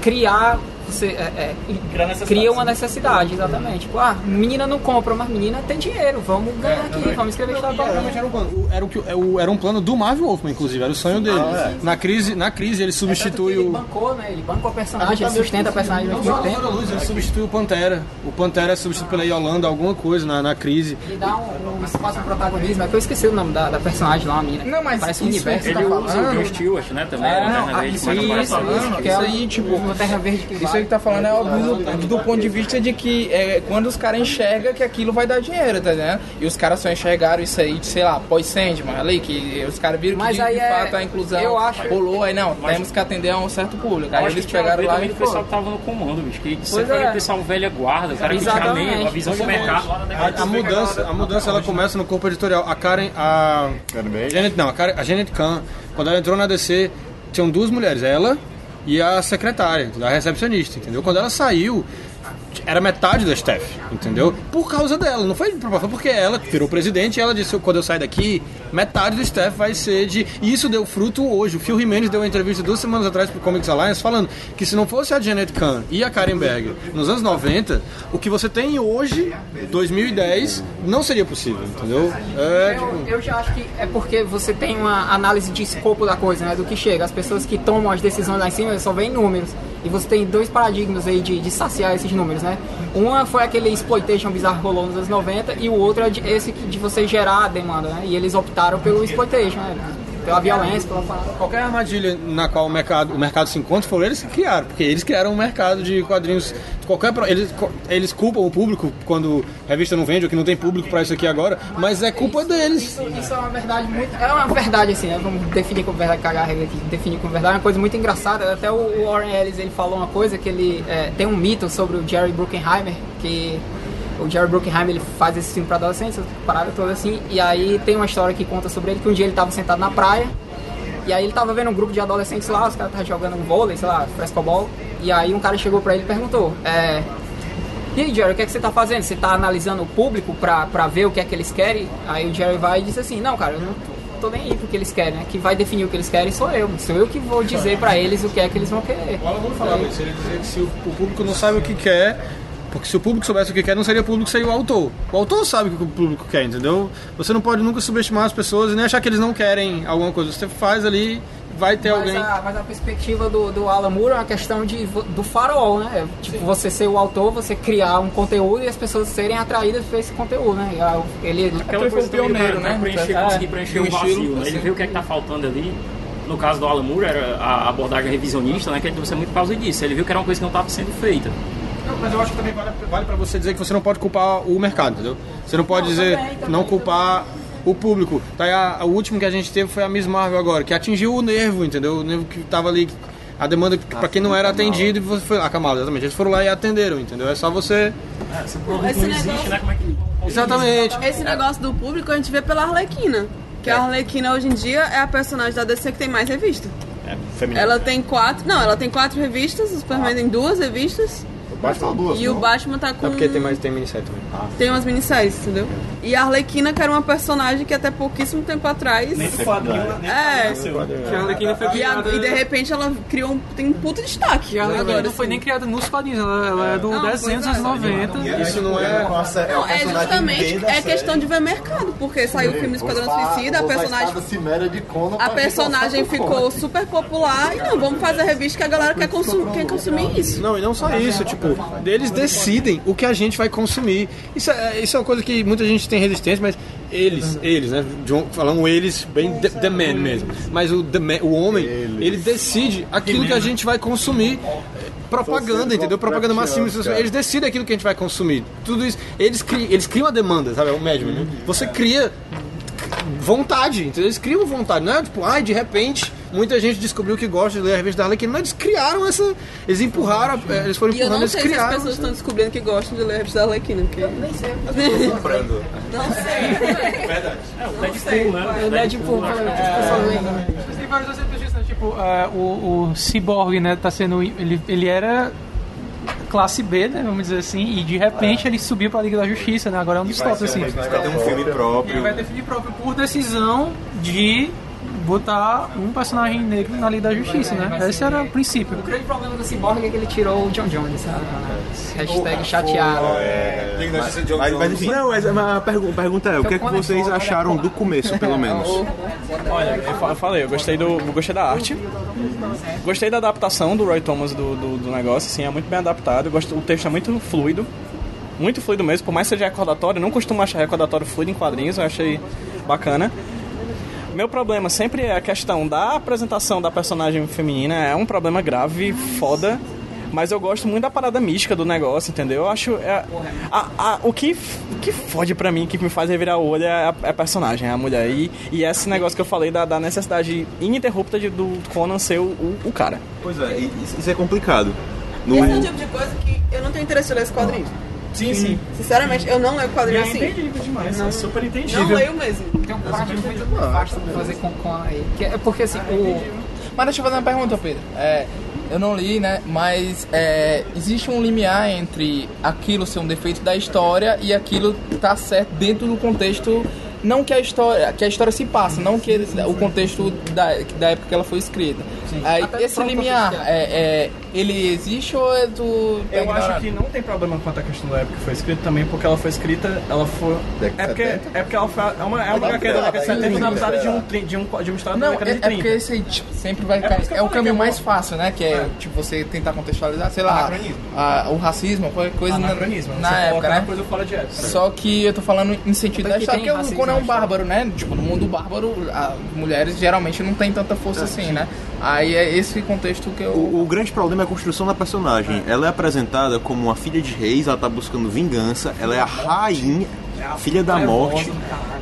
criar. Você é, é, cria uma sim. necessidade, exatamente. Tipo, ah, menina não compra, mas menina tem dinheiro, vamos ganhar aqui, vamos escrever história pra Realmente era um plano. O- Era, o é o- era um plano do Marvel Wolfman, inclusive, era o sonho dele. Na crise, na crise ele substitui Ele o. bancou, né? Ele bancou a personagem, ele sustenta a personagem muito não, tempo. Luz, ele substitui o Pantera. O Pantera é substituído pela Yolanda, alguma coisa na, na crise. Ele dá um, um espaço pro protagonismo. É que eu esqueci o nome da, da personagem lá, a mina. Não, mas Parece um universo. Ele tá usa o falando- John Stewart, né? Também. É, Lanterna não, ah, Verde, isso, isso, isso, isso, é é o- aí, tipo, Lanterna Verde que Isso aí que tá falando é óbvio do, do ponto de vista de que é, quando os caras enxergam que aquilo vai dar dinheiro, tá entendendo? E os caras só enxergaram isso aí, sei lá, pós Sandman, ali, que os caras viram que Mas de, aí de é- fato a inclusão eu acho- rolou, aí não, temos que atender a um certo público. Aí eles que pegaram lá e do pessoal que tava no comando, bicho. Que sempre foi é. o pessoal velha guarda, o cara que tinha nem a visão de mercado lá na década A, a mudança, a mudança ela começa no corpo editorial. A Karen, a. Janet, não, a, Karen, a Janet Kahn, quando ela entrou na DC, tinham duas mulheres, ela e a secretária, a recepcionista, entendeu? Quando ela saiu, era metade da Steph, entendeu? Por causa dela, não foi porque ela virou presidente e ela disse, quando eu sair daqui, metade do Steph vai ser de... E isso deu fruto hoje. O Phil Jimenez deu uma entrevista duas semanas atrás pro Comics Alliance falando que se não fosse a Janet Kahn e a Karen Berger nos anos 90, o que você tem hoje, 2010, não seria possível, entendeu? É, tipo, Eu, eu já acho que é porque você tem uma análise de escopo da coisa, né? Do que chega. As pessoas que tomam as decisões lá em cima só veem números. E você tem dois paradigmas aí de, de saciar esses números, né? Uma foi aquele exploitation bizarro que rolou nos anos 90 e o outro é esse de você gerar a demanda, né? E eles optaram pelo exploitation, né? Pela violência, pela parada. Qualquer armadilha na qual o mercado, o mercado se encontra foram eles que criaram, porque eles criaram um mercado de quadrinhos. Qualquer, eles, eles culpam o público quando a revista não vende ou que não tem público pra isso aqui agora, mas é culpa deles. Isso, isso é uma verdade muito. É uma verdade, assim, né? Vamos definir como verdade, cagar a regra aqui. Definir como verdade é uma coisa muito engraçada. Até o o Warren Ellis ele falou uma coisa que ele. é, tem um mito sobre o Jerry Bruckheimer, que. O Jerry Bruckheimer ele faz esse filme pra adolescentes, parada toda assim. E aí tem uma história que conta sobre ele que um dia ele tava sentado na praia. E aí ele tava vendo um grupo de adolescentes lá, os caras estavam jogando um vôlei, sei lá, frescobol. E aí um cara chegou pra ele e perguntou: é, e aí, Jerry, o que, é que você tá fazendo? Você tá analisando o público pra ver o que é que eles querem? Aí o Jerry vai e diz assim, não, cara, eu não tô, nem aí pro que eles querem, né? Quem vai definir o que eles querem sou eu. Sou eu que vou dizer pra eles o que é que eles vão querer. O Alan falava isso, ele dizia que se o público não sabe o que quer, porque se o público soubesse o que quer, não seria o público, seria o autor. O autor sabe o que o público quer, entendeu? Você não pode nunca subestimar as pessoas e nem achar que eles não querem alguma coisa. Você faz ali, vai ter Mas alguém. a, mas a perspectiva do, do Alan Moore é uma questão de, do farol, né? É, Tipo, você ser o autor, você criar um conteúdo e as pessoas serem atraídas por esse conteúdo, né? Ele, Aquela coisa também pioneiro, pra, né? pra preencher, É. conseguir preencher o vazio, estilo, né? Ele vê o que é que tá faltando ali. No caso do Alan Moore, era a abordagem revisionista, né? Que ele trouxe muito por causa disso. Ele viu que era uma coisa que não estava sendo feita. Não, mas eu acho que também vale, vale pra você dizer que você não pode culpar o mercado, entendeu? Você não pode dizer, também, também, não culpar o público. Tá, a, a- o último que a gente teve foi a Miss Marvel agora, que atingiu o nervo, entendeu? O nervo que tava ali, a demanda pra quem não era atendido, e você foi. A Kamala, exatamente. Eles foram lá e atenderam, entendeu? É só você. Esse produto Esse não existe, negócio- né? Como é que. Exatamente. Esse negócio do público a gente vê pela Arlequina. Que a Arlequina hoje em dia é a personagem da DC que tem mais revista. É, feminino. Ela tem quatro. Não, ela tem quatro revistas, o Superman tem duas revistas. Basta duas. E o não? Batman tá com. É porque tem mais tem minissérie também. Tem umas minisséries, entendeu? E a Arlequina, que era uma personagem que até pouquíssimo tempo atrás. Nem do quadrinho, nem É. Que a Arlequina foi E, a- criada... e de repente ela criou um, tem um puta destaque. que a Arlequina agora, não foi assim. nem criada nos quadrinhos, ela, ela é do Não, desenho dos pois anos é. 90. Isso não é. Não, é justamente é questão de ver mercado, porque saiu o filme Esquadrão Suicida, a personagem A personagem ficou super popular e não, vamos fazer a revista que a galera quer, consum quer consumir isso. Não, e não só isso, tipo, eles decidem o que a gente vai consumir. Isso é, isso é uma coisa que muita gente tem resistência, mas eles, eles, né? John, falando eles bem the, the man mesmo. Mas o, the man, o homem, ele decide aquilo que a gente vai consumir. Propaganda, entendeu? Propaganda massiva. Eles decidem aquilo que a gente vai consumir. Tudo isso. Eles criam, eles criam a demanda, sabe? É o médium, né? Você cria vontade, entendeu? Eles criam vontade, não é tipo, ai, de repente, muita gente descobriu que gosta de ler a revista da Arlequina, não, eles criaram essa, eles empurraram, eles foram E eu empurrando, não eles sei se as criaram. pessoas estão descobrindo que gostam de ler a revista da Arlequina. Porque... Comprando. É, o Deadpool, né? O Deadpool, pessoas leem. Tem vários exemplos disso, né? Tipo, é, o, o Cyborg, né, tá sendo... Ele, ele era classe B, né, vamos dizer assim, e de repente ele subiu pra Liga da Justiça, né, agora é um dos tops, assim. Vai ter um filme Ele próprio. vai ter filme próprio por decisão de botar um personagem negro na Liga da Justiça, né? Esse era o princípio. O grande problema do Cyborg é que ele tirou o John Jones, sabe? Hashtag chateado. Mas, mas enfim, não, mas a pergu- pergunta é, o que é que vocês acharam do começo, pelo menos? Olha, eu fa- eu falei, eu gostei, do, eu gostei da arte. Gostei da adaptação do Roy Thomas do, do, do negócio, assim, é muito bem adaptado. Gosto, o texto é muito fluido. Muito fluido mesmo, por mais que seja recordatório, eu não costumo achar recordatório fluido em quadrinhos, eu achei bacana. Meu problema sempre é a questão da apresentação da personagem feminina, é um problema grave, foda. Mas eu gosto muito da parada mística do negócio, entendeu? Eu acho. é- a- a- o, que, o que fode pra mim, que me faz revirar o olho é a, é a personagem, é a mulher. E, e esse negócio que eu falei da, da necessidade ininterrupta de, do Conan ser o, o, o cara. Pois é, e- isso é complicado. No, Esse é o tipo de coisa que eu não tenho interesse em ler esse quadrinho. Sim, sim. Sinceramente, eu não leio quadrinho assim. entendível demais, é super Não entendível. leio mesmo. Tem um parte muito vasto pra fazer com, com aí. Que é porque assim, o. Mas deixa eu fazer uma pergunta, Pedro. É, eu não li, né? Mas é, existe um limiar entre aquilo ser um defeito da história e aquilo tá certo dentro do contexto. Não que a história, que a história se passa, não que ele- o contexto da, da época que ela foi escrita. Aí, esse limiar, contexto. é, é, ele existe ou é do. tá Eu ignorado? acho que não tem problema quanto à questão da época que foi escrita também, porque ela foi escrita, ela foi. É porque, é porque ela foi. É uma, é uma HQ da década de 70 adaptada de um, de um, de uma história da Não, década é, de é 30. porque esse aí, tipo, sempre vai por cair. É o caminho é mais uma- fácil, né? Que é, tipo, você tentar contextualizar, sei lá, a- o racismo, qualquer coisa na, Anacronismo, na você época, né? uma coisa fora de época. Só que eu tô falando em sentido da história, porque o Conan é um na bárbaro, né? Tipo, no mundo bárbaro, as mulheres geralmente não tem tanta força assim, né? Aí é esse contexto que eu... O, o grande problema é a construção da personagem. Ela é apresentada como uma filha de reis, ela tá buscando vingança, ela é a rainha, filha da morte.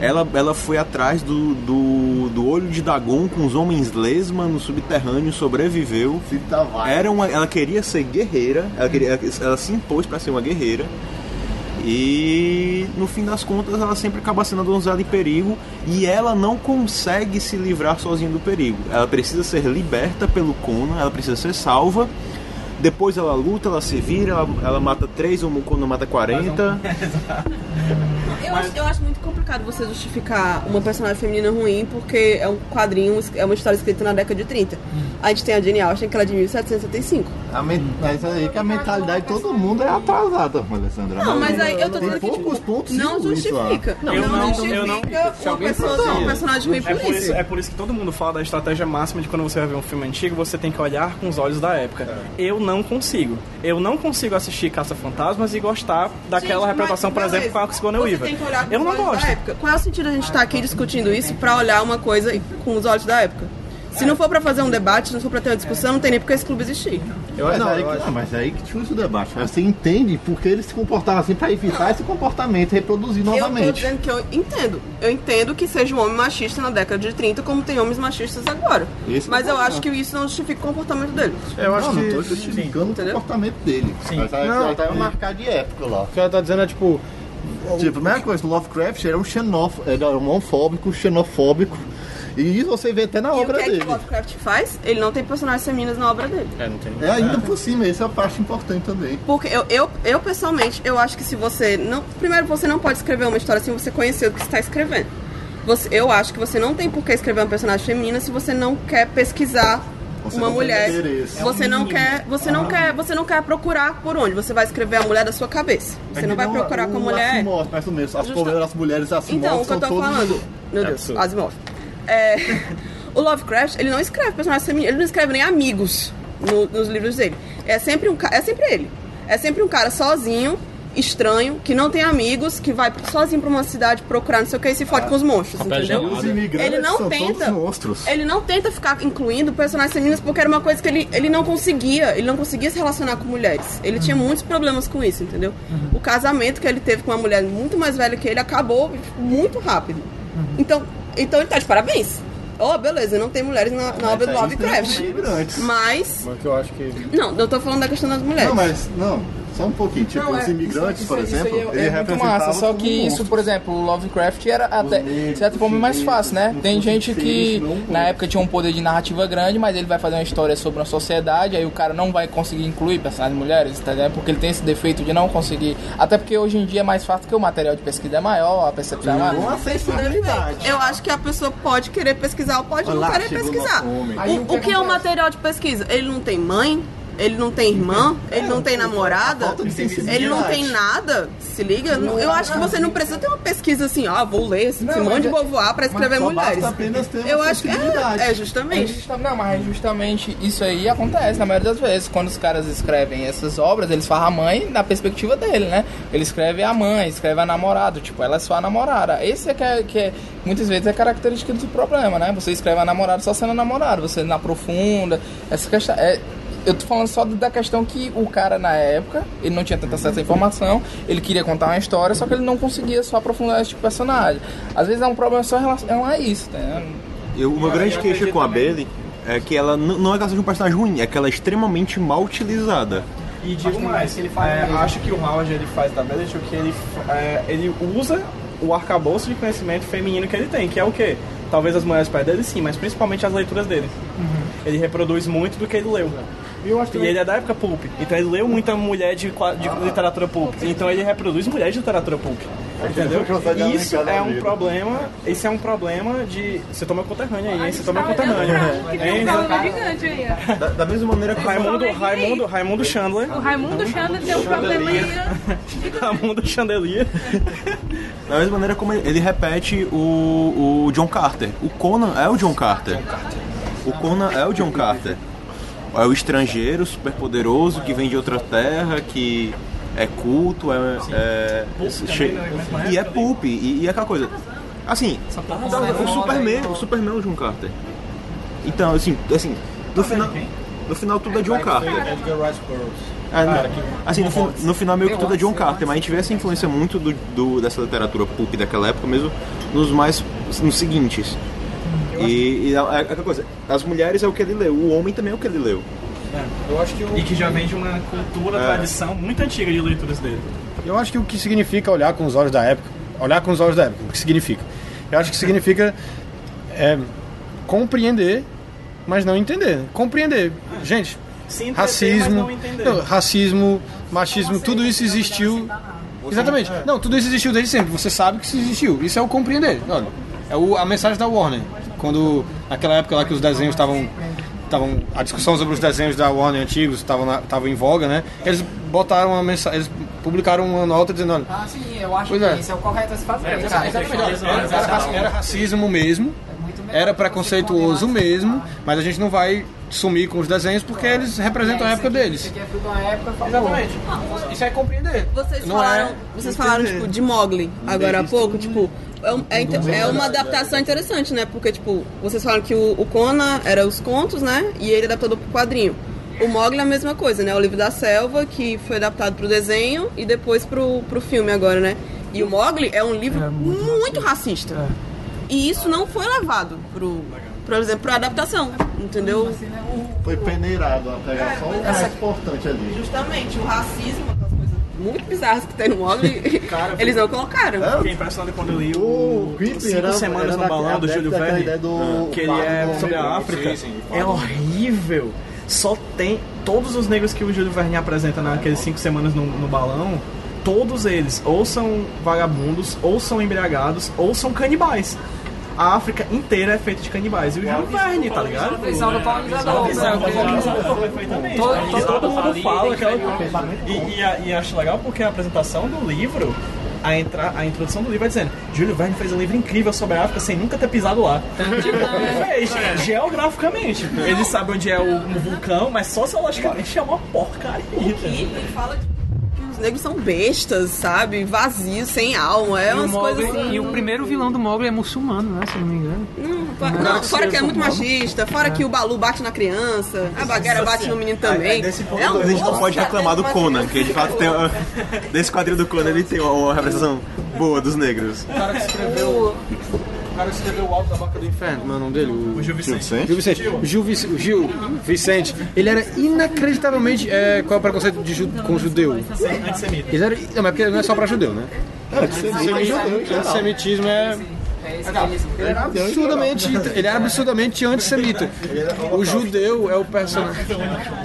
Ela, ela foi atrás do, do, do olho de Dagon com os homens lesma no subterrâneo, sobreviveu. Era uma, ela queria ser guerreira, ela, queria, ela, se impôs para ser uma guerreira. E no fim das contas ela sempre acaba sendo a donzela em perigo e ela não consegue se livrar sozinha do perigo. Ela precisa ser liberta pelo Conan, ela precisa ser salva. Depois ela luta, ela se vira, ela, ela mata três, o Conan mata 40. Eu acho, eu acho muito complicado você justificar uma personagem feminina ruim porque é um quadrinho, é uma história escrita na década de 30. A gente tem a Jane Austen, que ela é de 1775. A men- Mas aí que a mentalidade de todo mundo é atrasada, Alessandra. Não, mas aí eu tô dizendo que poucos tipo, pontos não isso justifica. Não, eu não- justifica eu não- uma pessoa um personagem ruim É por por, isso. isso, é por isso que todo mundo fala da estratégia máxima de quando você vai ver um filme antigo, você tem que olhar com os olhos da época. Eu não consigo. Eu não consigo assistir Caça-Fantasmas e gostar daquela Gente, representação, mas, por exemplo, com a. Sigourney Weaver. Tem que olhar com Eu os não olhos da gosto. época. Qual é o sentido a gente estar aqui discutindo isso pra olhar uma coisa com os olhos da época? Se não for pra fazer um debate, se não for pra ter uma discussão, não tem nem porque esse clube existir. Eu mas, aí, que- não, mas aí que tira o debate. Você entende porque eles se comportavam assim pra evitar esse comportamento e reproduzir Eu tô novamente. dizendo que eu entendo. Eu entendo que seja um homem machista na década de 30, como tem homens machistas agora. Esse Mas é eu acho que isso não justifica o comportamento dele. Eu acho não, que. não tô justificando o comportamento dele. Sim. Mas aí Não, aí tá e- marcar de época lá. O que ela tá dizendo é tipo. Tipo, a primeira coisa, Lovecraft era um xenófobo, era um homofóbico, xenofóbico. E isso você vê até na E o obra que é que dele. o Lovecraft faz? Ele não tem personagens femininas na obra dele. É, não tem. É ainda por cima, essa é a parte importante também. Porque eu, eu, eu, pessoalmente, eu acho que se você não. Primeiro, você não pode escrever uma história sem você conhecer o que você está escrevendo. Você, eu acho que você não tem por que escrever uma personagem feminina se você não quer pesquisar Você uma mulher. É Você não quer, você não quer, você não quer procurar por onde. Você vai escrever a mulher da sua cabeça. Você É não vai não- procurar com a mulher. Mais ou menos. As, Justa- mulheres- Então, o que eu tô falando. Meu É Deus, absurdo. Asimov. É, o Lovecraft, ele não escreve personagens femininos, ele não escreve nem amigos no- nos livros dele. É sempre, um, é sempre ele. É sempre um cara sozinho, estranho, que não tem amigos, que vai sozinho pra uma cidade procurar não sei o que e se fode com os monstros, entendeu? Os imigrantes Ele não são tenta. todos monstros. Ele não tenta ficar incluindo personagens femininos porque era uma coisa que ele, ele não conseguia. Ele não conseguia se relacionar com mulheres. Ele tinha muitos problemas com isso, entendeu? O casamento que ele teve com uma mulher muito mais velha que ele acabou tipo, muito rápido. Então, então ele tá de parabéns. Oh, beleza, não tem mulheres na, na obra do Lovecraft. Mas. Mas eu acho que. Não, eu tô falando da questão das mulheres. Não, mas. Não, só um pouquinho. Tipo, Não, os é, imigrantes, isso- por isso exemplo, aí ele é, é muito massa. Só que isso, monstros. por exemplo, o Lovecraft era até, de certa forma, mais fácil, né? Tem gente que na época tinha um poder de narrativa grande, mas ele vai fazer uma história sobre uma sociedade, aí o cara não vai conseguir incluir personagens mulheres, tá ligado? Porque ele tem esse defeito de não conseguir. Até porque hoje em dia é mais fácil que o material de pesquisa é maior, a percepção é maior. Eu acho que a pessoa pode querer pesquisar ou pode Olha não querer pesquisar. O, o que o é um acontece? material de pesquisa? Ele não tem mãe, ele não tem irmã, ele não tem namorada, ele não tem nada. Se liga? Não, eu acho que você não precisa ter uma pesquisa assim, ah, vou ler esse Simone de Beauvoir pra escrever mas só mulheres. basta apenas ter uma Eu acho que é, é É justamente. justa- não, mas é justamente isso aí acontece na maioria das vezes. Quando os caras escrevem essas obras, eles falam a mãe na perspectiva dele, né? Ele escreve a mãe, escreve a namorada, tipo, ela é só a namorada. Esse é que, é, que é- muitas vezes é característica do problema, né? Você escreve a namorada só sendo a namorada, você não aprofunda. Essa questão. É, eu tô falando só da questão que o cara na época, ele não tinha tanta acesso à informação, ele queria contar uma história, só que ele não conseguia só aprofundar esse tipo de personagem. Às vezes é um problema só em relação a isso, né? Eu, uma grande queixa com a Bailey é que ela não é que ela seja um personagem ruim, é que ela é extremamente mal utilizada. E digo mais, é, acho que o Howard ele faz da Bellet o que ele, é, ele usa o arcabouço de conhecimento feminino que ele tem, que é o quê? Talvez as mulheres perto dele sim, mas principalmente as leituras dele. Ele reproduz muito do que ele leu. E ele é da época pulp, então ele leu muita mulher de, de literatura pulp. Então ele reproduz mulher de literatura pulp. Entendeu? Isso é um problema. Isso é um problema de. Você toma conterrânea aí, hein? Você toma conterrânea. Tem Hein? um problema gigante aí, ó. Da, da mesma maneira que Raimundo, Raimundo, Raimundo Chandler. O Raimundo Chandler tem um problema aí. Raimundo Chandelier. Da mesma maneira como ele repete o, o John Carter. O Conan é o John Carter. O Conan é o John Carter. É o estrangeiro super poderoso que vem de outra terra, que é culto, é. é che- e é pulp, e, e é aquela coisa. Assim, o Superman, o Superman é o John Carter. Então, assim, assim no final, no final tudo é John Carter. É, no- assim, no, no final meio que tudo é John Carter, mas a gente vê essa influência muito do, do- dessa literatura pulp daquela época, mesmo nos mais nos seguintes. E, e é aquela coisa, as mulheres é o que ele leu, o homem também é o que ele leu. Eu acho que E que já vem de uma cultura, É. tradição muito antiga de leituras dele. Eu acho que o que significa olhar com os olhos da época, olhar com os olhos da época, o que significa? Eu acho que significa é, compreender, mas não entender. Compreender. Gente, racismo, mas não racismo, machismo, tudo isso existiu. Exatamente. Não, tudo isso existiu desde sempre. Você sabe que isso existiu. Isso é o compreender. Olha, é o- a mensagem da Warner. Quando naquela época lá que os desenhos estavam estavam a discussão sobre os desenhos da Warner antigos estavam estavam em voga, né? Eles botaram uma mensagem, eles publicaram uma nota dizendo, olha, Ah, sim, eu acho Pois que é. isso é o correto a se fazer. É, cara. exatamente, era, era era racismo mesmo, era preconceituoso mesmo, mas a gente não vai sumir com os desenhos porque eles representam a época deles. Isso aqui é fruto de uma época, favor. Exatamente. Isso é compreender. Vocês Não falaram, é vocês falaram tipo, de Mogli agora há pouco, tipo, é, é, é uma adaptação interessante, né? Porque, tipo, vocês falaram que o, o Conan era os contos, né? E ele adaptou pro quadrinho. O Mogli é a mesma coisa, né? O livro da selva, que foi adaptado pro desenho e depois pro, pro filme agora, né? E o Mogli é um livro muito racista. E isso não foi levado pro, por exemplo, pra adaptação, entendeu? Foi peneirado, ó, pegar só o mais importante ali. Justamente, o racismo, aquelas coisas muito bizarras que tem no Mogli, eles não colocaram. Fiquei impressionado quando eu li o Creepy Cinco era- Semanas era no Balão do Júlio Verne, do que ele é sobre a África. Sim, sim, É horrível. Só tem todos os negros que o Júlio Verne apresenta naqueles Cinco Semanas no, no Balão, todos eles ou são vagabundos, ou são embriagados, ou são canibais. A África inteira é feita de canibais. E o Júlio Verne, tá ligado? Visão do colonizador. Visão do colonizador, perfeitamente. Todo- E todo mundo fala que- coisa. E, e, a- e acho legal porque a apresentação do livro, a, entra, a introdução do livro é dizendo Júlio Verne fez um livro incrível sobre a África sem nunca ter pisado lá. ele fez geograficamente. Ele sabe onde é o, um vulcão, mas sociologicamente é uma porcaria. E ele fala de negros são bestas, sabe? Vazios, sem alma. É E o, umas Mowgli- coisas assim. e o primeiro vilão do Mogli é muçulmano, né? Se eu não me engano. Não, fora que é muito machista, fora que o Balu bate na criança, a Baguera bate no menino também. Nesse ponto, É um a gente não pode reclamar do Conan, que de fato tem. uma- Nesse quadrinho do Conan ele tem uma, uma representação boa dos negros. O cara que escreveu. O cara que escreveu o Alto da Boca do Inferno, como é o nome dele? O, Gil Vicente. Gil Vicente. O Gil, Vic- o Gil Vicente. Ele era inacreditavelmente. É, qual é o preconceito de ju, com judeu? Antissemita. Não, mas porque não é só pra judeu, né? Antissemitismo. Antissemitismo é. Ele era absurdamente, ele era absurdamente antissemita. O judeu é o personagem.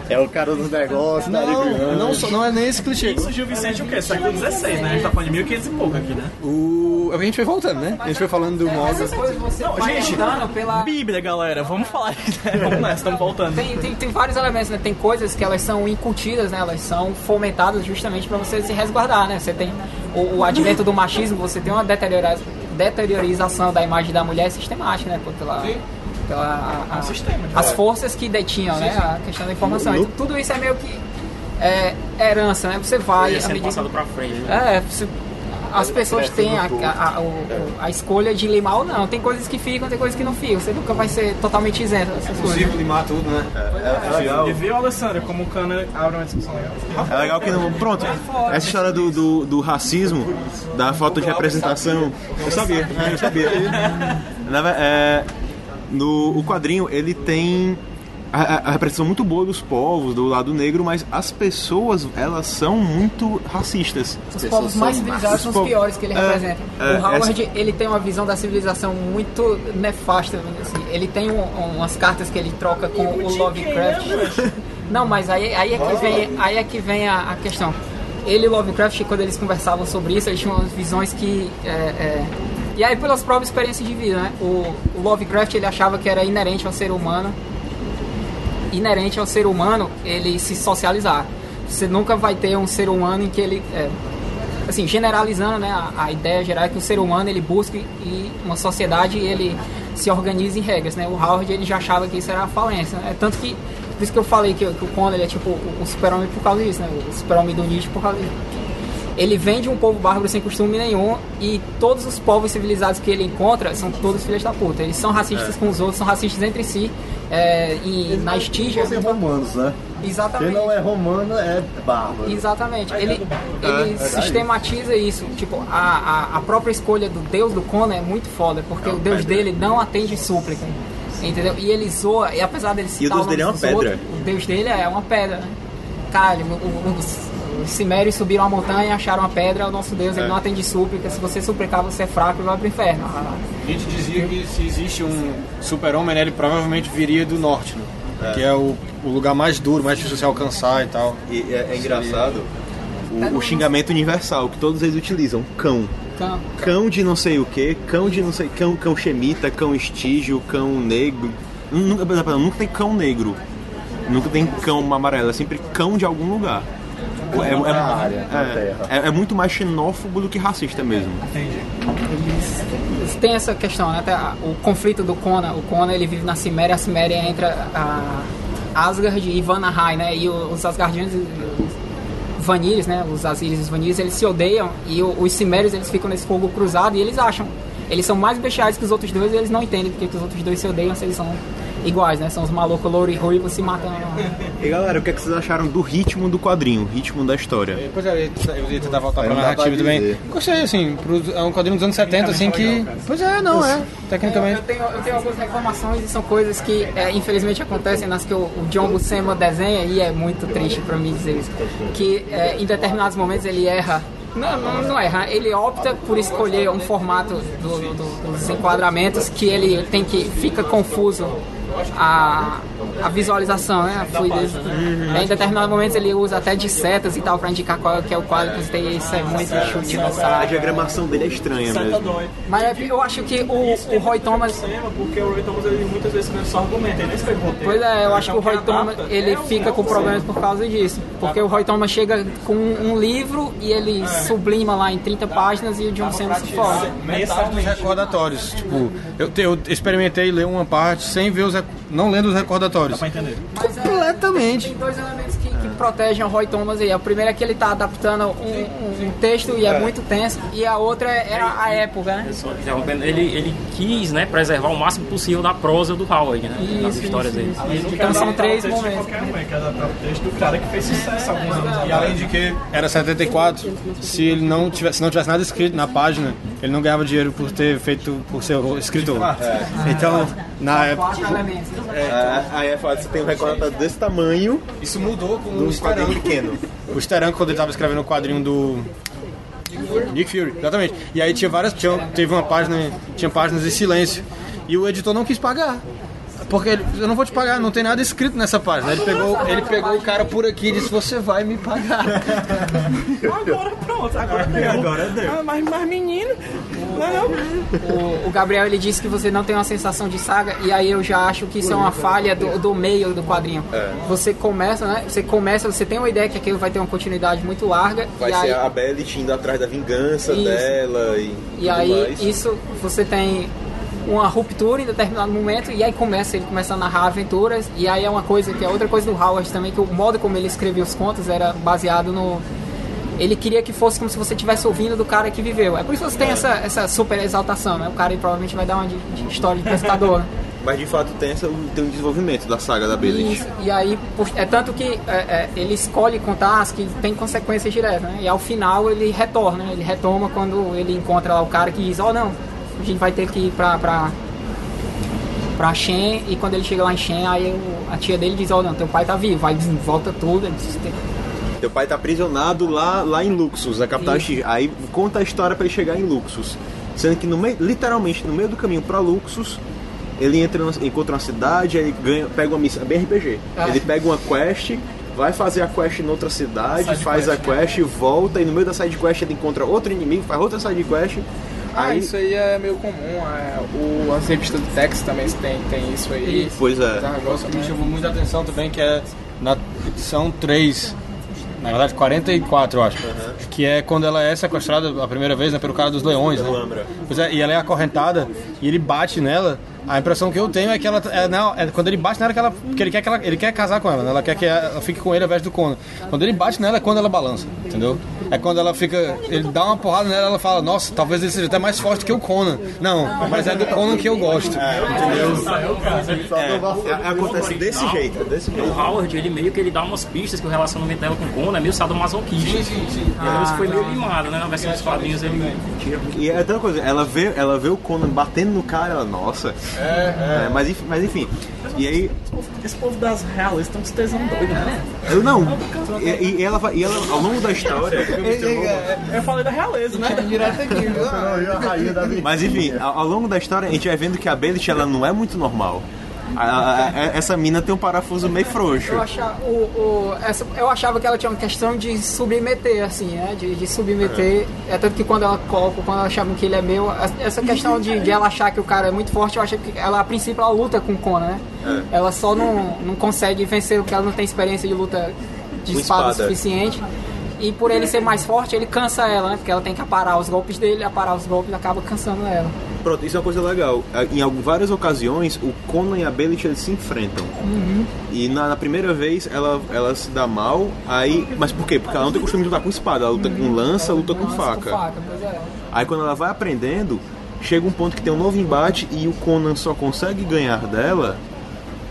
É o cara dos negócios, Não, não, só- não é nem esse clichê. Isso, Gil Vicente, o quê? Século XVI, né? A gente tá falando de 1500 e pouco aqui, né? O, a gente foi voltando, né? A gente foi falando do coisas você vai gente, pela... Bíblia, galera, vamos falar. né? Vamos nessa, estamos voltando. Tem, tem, tem vários elementos, né? Tem coisas que elas são incutidas, né? Elas são fomentadas justamente para você se resguardar, né? Você tem o, o advento do machismo, você tem uma deteriora- deteriorização da imagem da mulher sistemática, né? Pela, pela a- a- as forças que detinham, né? A questão da informação. Então, tudo isso é meio que é, herança, né? Você vai... Ia sendo medida- passado pra frente. né? é, você- as pessoas têm a, a, a- a escolha de limar ou não. Tem coisas que ficam, tem coisas que não ficam. Você nunca vai ser totalmente isento dessas coisas. Possível limar tudo, né? É legal. E viu, Alessandra, como o Cana abre uma discussão legal. É legal que não. Pronto, essa história do, do, do racismo, da falta de representação. Eu sabia, é, eu sabia. Na é, no o quadrinho, ele tem a, a- representação muito boa dos povos, do lado negro, mas as pessoas, elas são muito racistas. Os povos mais civilizados são os povos- piores que ele É, representa. é, o Howard, essa- ele tem uma visão da civilização muito nefasta. Assim. Ele tem um- umas cartas que ele troca com o Lovecraft. Não, mas aí, aí é que vem, aí é que vem a, a questão. Ele e o Lovecraft, quando eles conversavam sobre isso, eles tinham umas visões que... é, é, e aí pelas próprias experiências de vida, né? O, o Lovecraft, ele achava que era inerente ao ser humano inerente ao ser humano ele se socializar. Você nunca vai ter um ser humano em que ele. é, assim, generalizando, né, a, a ideia geral é que o ser humano ele busca e uma sociedade ele se organiza em regras, né? O Howard ele já achava que isso era a falência, né? Tanto que por isso que eu falei que, que o Conan ele é tipo o, o super-homem por causa disso, né? O super-homem do Nietzsche por causa disso. Ele vem de um povo bárbaro sem costume nenhum e todos os povos civilizados que ele encontra são todos filhos da puta. Eles são racistas É. com os outros, são racistas entre si. É, e na estígia. Fossem romanos, né? Exatamente. Quem não é romano é bárbaro. Exatamente. Ele, ele É, verdade. sistematiza isso. Tipo, a, a, a própria escolha do deus do Conan é muito foda, porque o deus dele não atende súplica. Entendeu? E ele zoa, e apesar dele E o citar deus dele é uma pedra. outros, o deus dele é uma pedra, né? Caralho, o- o- os, os Cimérios subiram a montanha, acharam uma pedra, o nosso deus ele É. não atende súplica. Se você suplicar, você é fraco e vai pro inferno. A gente dizia que se existe um super-homem, né, ele provavelmente viria do norte, né? É. Que é o, o lugar mais duro, mais difícil de se alcançar e tal. E é, é engraçado o, o xingamento universal que todos eles utilizam: cão. Cão. Cão de não sei o que, cão de não sei. Cão, cão xemita, cão estígio, cão negro. Nunca, nunca tem cão negro. Nunca tem cão amarelo, é sempre cão de algum lugar. É, é- Na área, é- terra. é- é muito mais xenófobo do que racista mesmo. Eles têm essa questão, né? O conflito do Conan. O Conan ele vive na Ciméria, a Ciméria é entre a Asgard e Vanaheim, né? E os Asgardianos os Vanilhos, né? Os Asiris e os Vanilhos, eles se odeiam e os Cimérios eles ficam nesse fogo cruzado e eles acham. Eles são mais bestiais que os outros dois e eles não entendem porque que os outros dois se odeiam se eles são iguais, né? São os malucos louro e ruivo se matando. E galera, o que, é que vocês acharam do ritmo do quadrinho, o ritmo da história? Pois é, eu ia- tentar voltar pra narrativa também. Gostei, assim, pro- é um quadrinho dos anos 70, assim, que... Pois é, não, é, tecnicamente. eu tenho, eu tenho algumas reclamações e são coisas que é, infelizmente acontecem nas que o, o John Buscema desenha e é muito triste pra mim dizer isso. Que é, em determinados momentos ele erra. Não, não, não erra, ele opta por escolher um formato do- do- dos enquadramentos que ele tem que fica confuso a, a visualização, né? A fluidez. Em determinados momentos ele usa até de setas e tal pra indicar qual que é o quadro que você tem. Isso é muito chute no A diagramação dele é estranha mesmo. Mas é- eu acho que o, o Roy Thomas Porque o Roy Thomas ele muitas vezes só argumenta, ele nem escreve. Pois é, eu acho que o Roy Thomas ele é fica com problemas por causa disso. Porque o Roy Thomas chega com um livro e ele É. sublima lá em 30 páginas e o John Cena se fora. Metade dos recordatórios. Tipo, eu, te- eu experimentei ler uma parte sem ver os... rec- Não lendo os recordatórios. Pra entender. Mas, é, Completamente. Tem dois elementos protegem o Roy Thomas aí. A primeira é que ele tá adaptando um, um- um texto e é, É. muito tenso, e a outra é a, a época, né? Ele, ele quis né, preservar o máximo possível da prosa do Howard, né? nas Isso, histórias isso, dele. Então são três o texto de momentos. qualquer um, quer adaptar o texto do cara que fez sucesso há alguns anos E além de que era 74, se ele não tivesse, se não tivesse nada escrito na página, ele não ganhava dinheiro por ter feito, por ser escritor. Então, na época. É, aí é fácil, você tem um recorde desse tamanho. Isso mudou com o quadrinho Steranko. pequeno. O Steranko, quando ele estava escrevendo o quadrinho do. Nick Fury, exatamente. E aí tinha várias. Tinha, teve uma página. Tinha páginas em silêncio. E o editor não quis pagar. Porque ele, eu não vou te pagar, não tem nada escrito nessa página. Ele pegou, ele pegou o cara por aqui e disse: Você vai me pagar. Agora pronto, agora deu. Agora deu. Ah, mas, mas menino, não é? O, o Gabriel ele disse que você não tem uma sensação de saga e aí eu já acho que isso é uma falha do, do meio do quadrinho. É. Você começa, né? Você começa, você tem uma ideia que aquilo vai ter uma continuidade muito larga Vai e ser aí, a Bellet indo atrás da vingança Isso. dela e, e tudo aí mais. isso você tem uma ruptura em determinado momento e aí começa ele começa a narrar aventuras e aí é uma coisa que é outra coisa do Howard também que o modo como ele escrevia os contos era baseado no ele queria que fosse como se você estivesse ouvindo do cara que viveu. É por isso que você tem essa, essa super exaltação, né? O cara provavelmente vai dar uma de, de história de pescador. Mas de fato tem, essa, tem um desenvolvimento da saga da Bellet. Isso, e aí, é tanto que é, é, ele escolhe contar as que tem consequências diretas, né? E ao final ele retorna, né? ele retoma quando ele encontra lá o cara que diz, ó não, a gente vai ter que ir pra, pra, pra Shen, e quando ele chega lá em Shen, aí o- a tia dele diz, ó não, teu pai tá vivo, aí volta tudo, ele diz, "Tem- Teu pai tá aprisionado lá, lá em Luxus, na capital. X. Aí conta a história pra ele chegar em Luxus. Sendo que no meio, literalmente no meio do caminho pra Luxus, ele entra encontra uma cidade, aí ele ganha, pega uma missão, é bem RPG. Ah. Ele pega uma quest, vai fazer a quest em outra cidade, Side faz quest. a quest, volta e no meio da side quest ele encontra outro inimigo, faz outra side quest. Ah, Aí, isso aí é meio comum. É, o, as revistas do Tex também tem, tem isso aí. Pois é. Tá, me chamou muita atenção também que é na edição 3, na verdade 44 eu acho, que é quando ela é sequestrada a primeira vez né, pelo cara dos leões, né? Pois é, e ela é acorrentada e ele bate nela. A impressão que eu tenho é que ela é, não, é quando ele bate nela que ela que ele quer que ela, ele quer casar com ela, né? Ela quer que ela fique com ele ao invés do Conan. Quando ele bate nela é quando ela balança, entendeu? É quando ela fica, ele dá uma porrada nela, ela fala: "Nossa, talvez ele seja até mais forte que o Conan". Não, mas é do Conan que eu gosto. Entendeu? É, acontece desse jeito, desse jeito. O Howard, ele meio que ele dá umas pistas que o relacionamento dela com o Conan é meio sadomasoquista. E aí isso foi meio limado, né? Na versão dos quadrinhos ele tira E é outra coisa, ela vê, ela vê o Conan batendo no cara, ela, nossa. É, mas, enfim, mas enfim. E aí, Esse povo das realistas estão se tesão doido, né? eu não. E, e ela, vai- e ela, ao longo da história. Eu falei da realeza, né? Direto aqui, viu? Mas enfim, ao, ao longo da história a gente vai vendo que a Bellet ela não é muito normal. A- a- a- essa mina tem um parafuso meio frouxo. Eu achava, o, o- essa, eu achava que ela tinha uma questão de submeter, assim, né? De, de submeter. É. tanto que quando ela coloca, quando ela achava que ele é meu, essa questão de, de ela achar que o cara é muito forte, eu acho que ela, a princípio, ela luta com o Conan, né? Ela só não, não consegue vencer porque ela não tem experiência de luta de Com espada, espada. suficiente. E por ele ser mais forte, ele cansa ela, né? Porque ela tem que aparar os golpes dele, aparar os golpes acaba cansando ela. Pronto, isso é uma coisa legal. Em algum- várias ocasiões, o Conan e a Bellet eles se enfrentam. E na, na primeira vez ela, ela se dá mal, aí. Mas por quê? Porque ela não tem costume de lutar com espada, ela luta com lança, luta com faca. Com faca, é. Aí quando ela vai aprendendo, chega um ponto que tem um novo embate e o Conan só consegue ganhar dela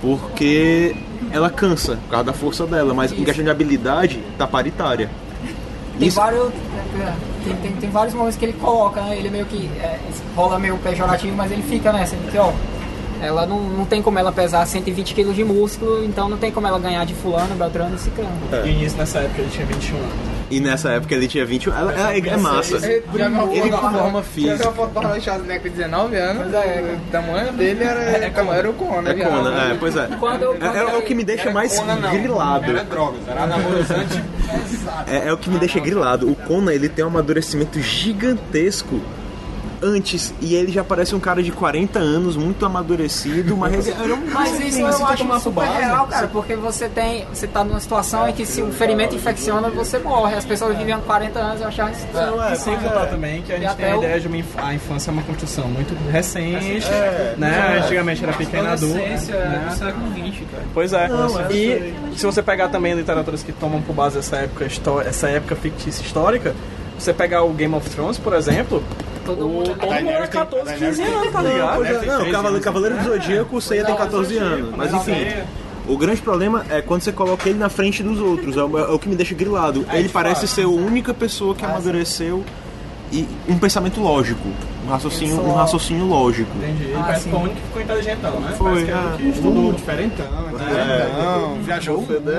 porque ela cansa, por causa da força dela, mas em questão de habilidade, tá paritária. Tem Isso- vários. é, Tem, tem, tem vários momentos que ele coloca, né? Ele meio que é, rola meio pejorativo, mas ele fica nessa, de que, ó. Ela não, não tem como ela pesar 120 kg de músculo, então não tem como ela ganhar de fulano, Beltrano e Ciclano. E isso nessa época ele tinha 21 anos. E nessa época ele tinha 21. Ela, ela é, é massa. Ele Ele com forma física. uma foto do Arnold Schwarzenegger com 19 anos? O tamanho dele era, era o Conan. É. Conan, é, pois é. Quando- É, é- é o que me deixa mais grilado. Era drogas, era anabolizante. É, é o que me deixa grilado. O Conan ele tem um amadurecimento gigantesco antes e ele já parece um cara de 40 anos, muito amadurecido, mas ele era um Mas isso assim, eu acho super base. real, cara, porque você tem. Você tá numa situação em que se o ferimento infecciona, você morre. As pessoas vivendo 40 anos, eu achava isso. E sem contar também que a gente tem até a ideia de uma inf- a infância é uma construção muito recente, É, né? é. Antigamente era pequeno adulto. Né? século XX, cara. Pois é. Não, é e se você pegar também literaturas que tomam por base essa época, histó- essa época fictícia histórica, você pegar o Game of Thrones, por exemplo, todo mundo, todo mundo era 14, 15 anos, tá ligado? É, Não, o Cavaleiro, Cavaleiro do Zodíaco, o Seiya tem 14 anos. Mas enfim, o grande problema é quando você coloca ele na frente dos outros. É o, é o que me deixa grilado. Ele parece ser a única pessoa que amadureceu e um pensamento lógico. Um raciocínio, um raciocínio lógico. Entendi. Ele Ah, parece sim. que foi o único que ficou inteligentão, né? Foi, Parece que é o ah. que estudou. Diferentão, É. viajou o mundo,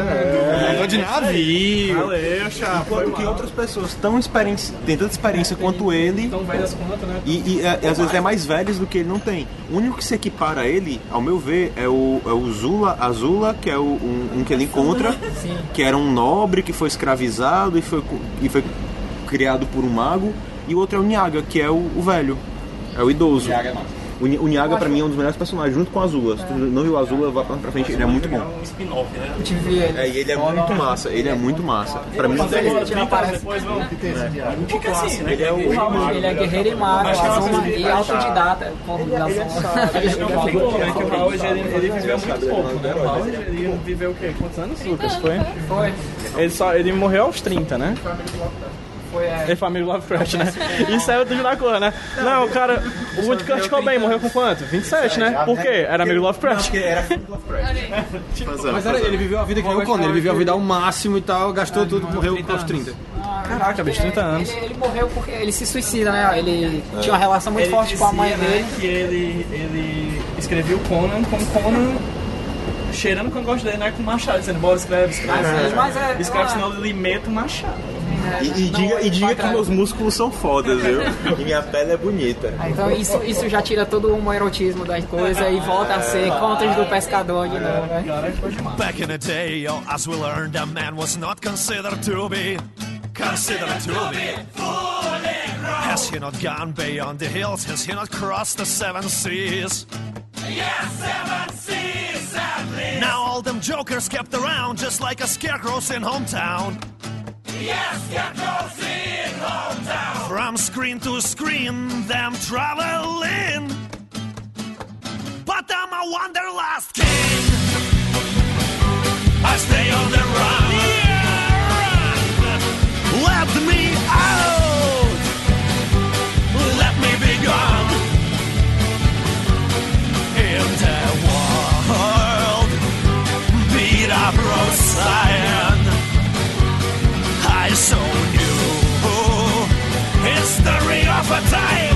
andou de navio. Valeu, chapa. Enquanto que outras pessoas tão experiência, têm tanta experiência quanto ele Tão velhas quanto, né? e, e, é, e às vezes é mais velhos do que ele não tem. O único que se equipara a ele, ao meu ver, é o, é o Zula, Azula, que é o, um, um que ele encontra, que era um nobre que foi escravizado e foi, e foi criado por um mago, e o outro é o Nyaga, que é o, o velho, é o idoso. O, Ni- o Nyaga, pra mim, é um dos melhores personagens, junto com o Azula. Se tu não viu o Azula, vá pra, frente, ele é muito bom. Um spin-off, né? Eu tive ele. É, e ele é muito massa, ele é muito massa. Pra mim, ele aparece. Depois. Porque assim, ele é o Ele é guerreiro e mago, Acho que é uma Azuma, coisa e que- autodidata. Por Ele é ligação. sábio, ele é bom, é que o Howard ele, viveu muito pouco, né? O Howard ele viveu o quê? Quantos anos, Lucas? Foi? Foi. Ele, só, ele morreu aos 30, né? Foi, é. Ele foi amigo do Lovecraft, né? Isso é o do Junakor, né? Não, o cara, o Wood Kurt Cobain morreu com quanto? 27, né? Por quê? Era amigo do Lovecraft. Mas era, ele viveu a vida que nem o Conan, ele viveu a vida ao máximo e tal, gastou tudo, morreu aos 30. Caraca, bicho, 30 anos. Ele, ele morreu porque ele se suicida, né? Ele tinha uma relação muito Ele forte com a mãe dizia, dele. né, que ele, ele escreveu Conan como Conan cheirando com o gosto dele, né? Com machado, dizendo, bora, escreve, escreve. Mas, escreve. mas é- escreve, senão ele meta o machado. E, e diga, e diga que meus músculos são fodas, viu? E minha pele é bonita. Ah, Então isso, isso já tira todo o erotismo da coisa e volta a ser contas do pescador de novo, né? Back in the day, oh, as we learned, a man was not considered to be considered to be. Has he not gone beyond the hills? Has he not crossed the seven seas? Yes, seven seas at least. Now all them jokers kept around just like a scarecrows in hometown. From screen to screen, them traveling. But I'm a wanderlust king. I stay on the run. Let me out. Let me be gone. In the world, beat. I saw new history of a time.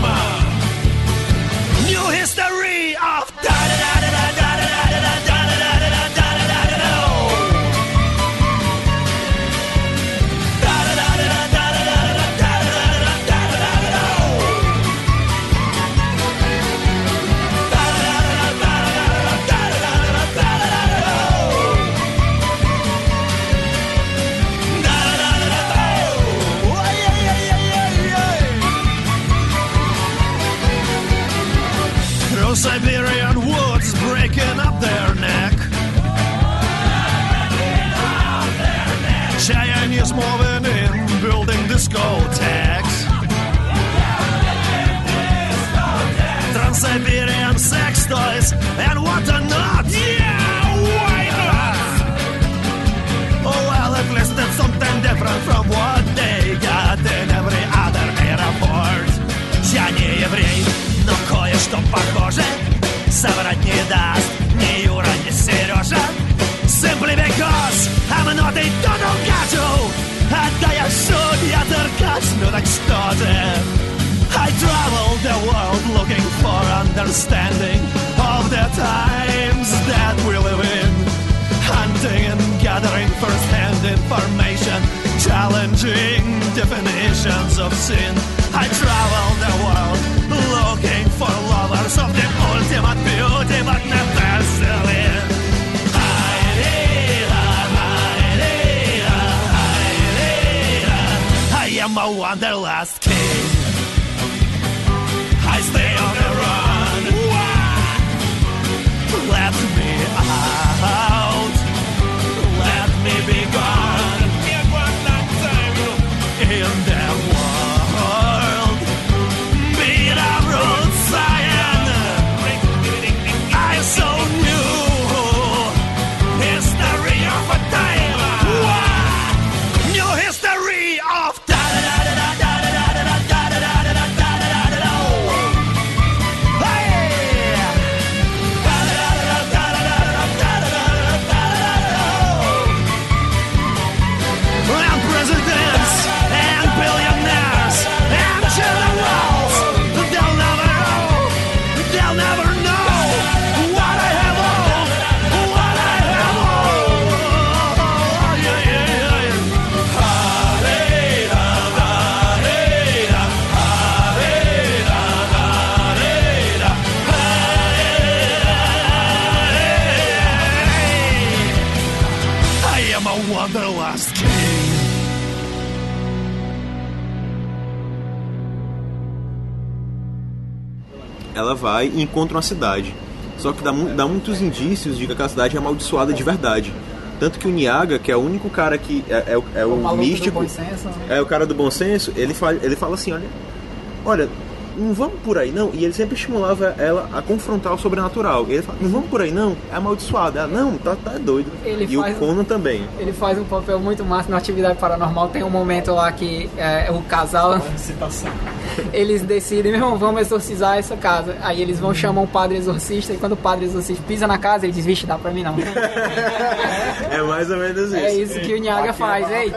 кое-что похоже Соврать не даст ни Юра, ни Сережа Simply because I'm not a total gato Да я судья Деркач, ну так что же I travel the world looking for understanding Of the times that we live in Hunting and gathering first-hand information Challenging definitions of sin I travel the world looking for lovers of the ultimate beauty, but not necessarily. I am a wanderlust king. I stay on the run. Let me vai e encontra uma cidade. Só que dá, dá muitos indícios de que aquela cidade é amaldiçoada de verdade. Tanto que o Niaga, que é o único cara que é, é o- é o, O místico, senso, né? é o cara do bom senso, ele fala, ele fala assim, olha, olha, não vamos por aí não. E ele sempre estimulava ela a confrontar o sobrenatural. E ele fala, não vamos por aí não, é amaldiçoado. Ela, não, tá, tá doido. Ele e faz- o Conan também. Ele faz um papel muito massa na atividade paranormal. Tem um momento lá que é, o casal. Eles decidem, meu irmão, vamos exorcizar essa casa. Aí eles vão chamar um padre exorcista. E quando o padre exorcista pisa na casa, ele diz: Vixe, dá pra mim não. É mais ou menos isso. É isso que o Nhaga faz, ei.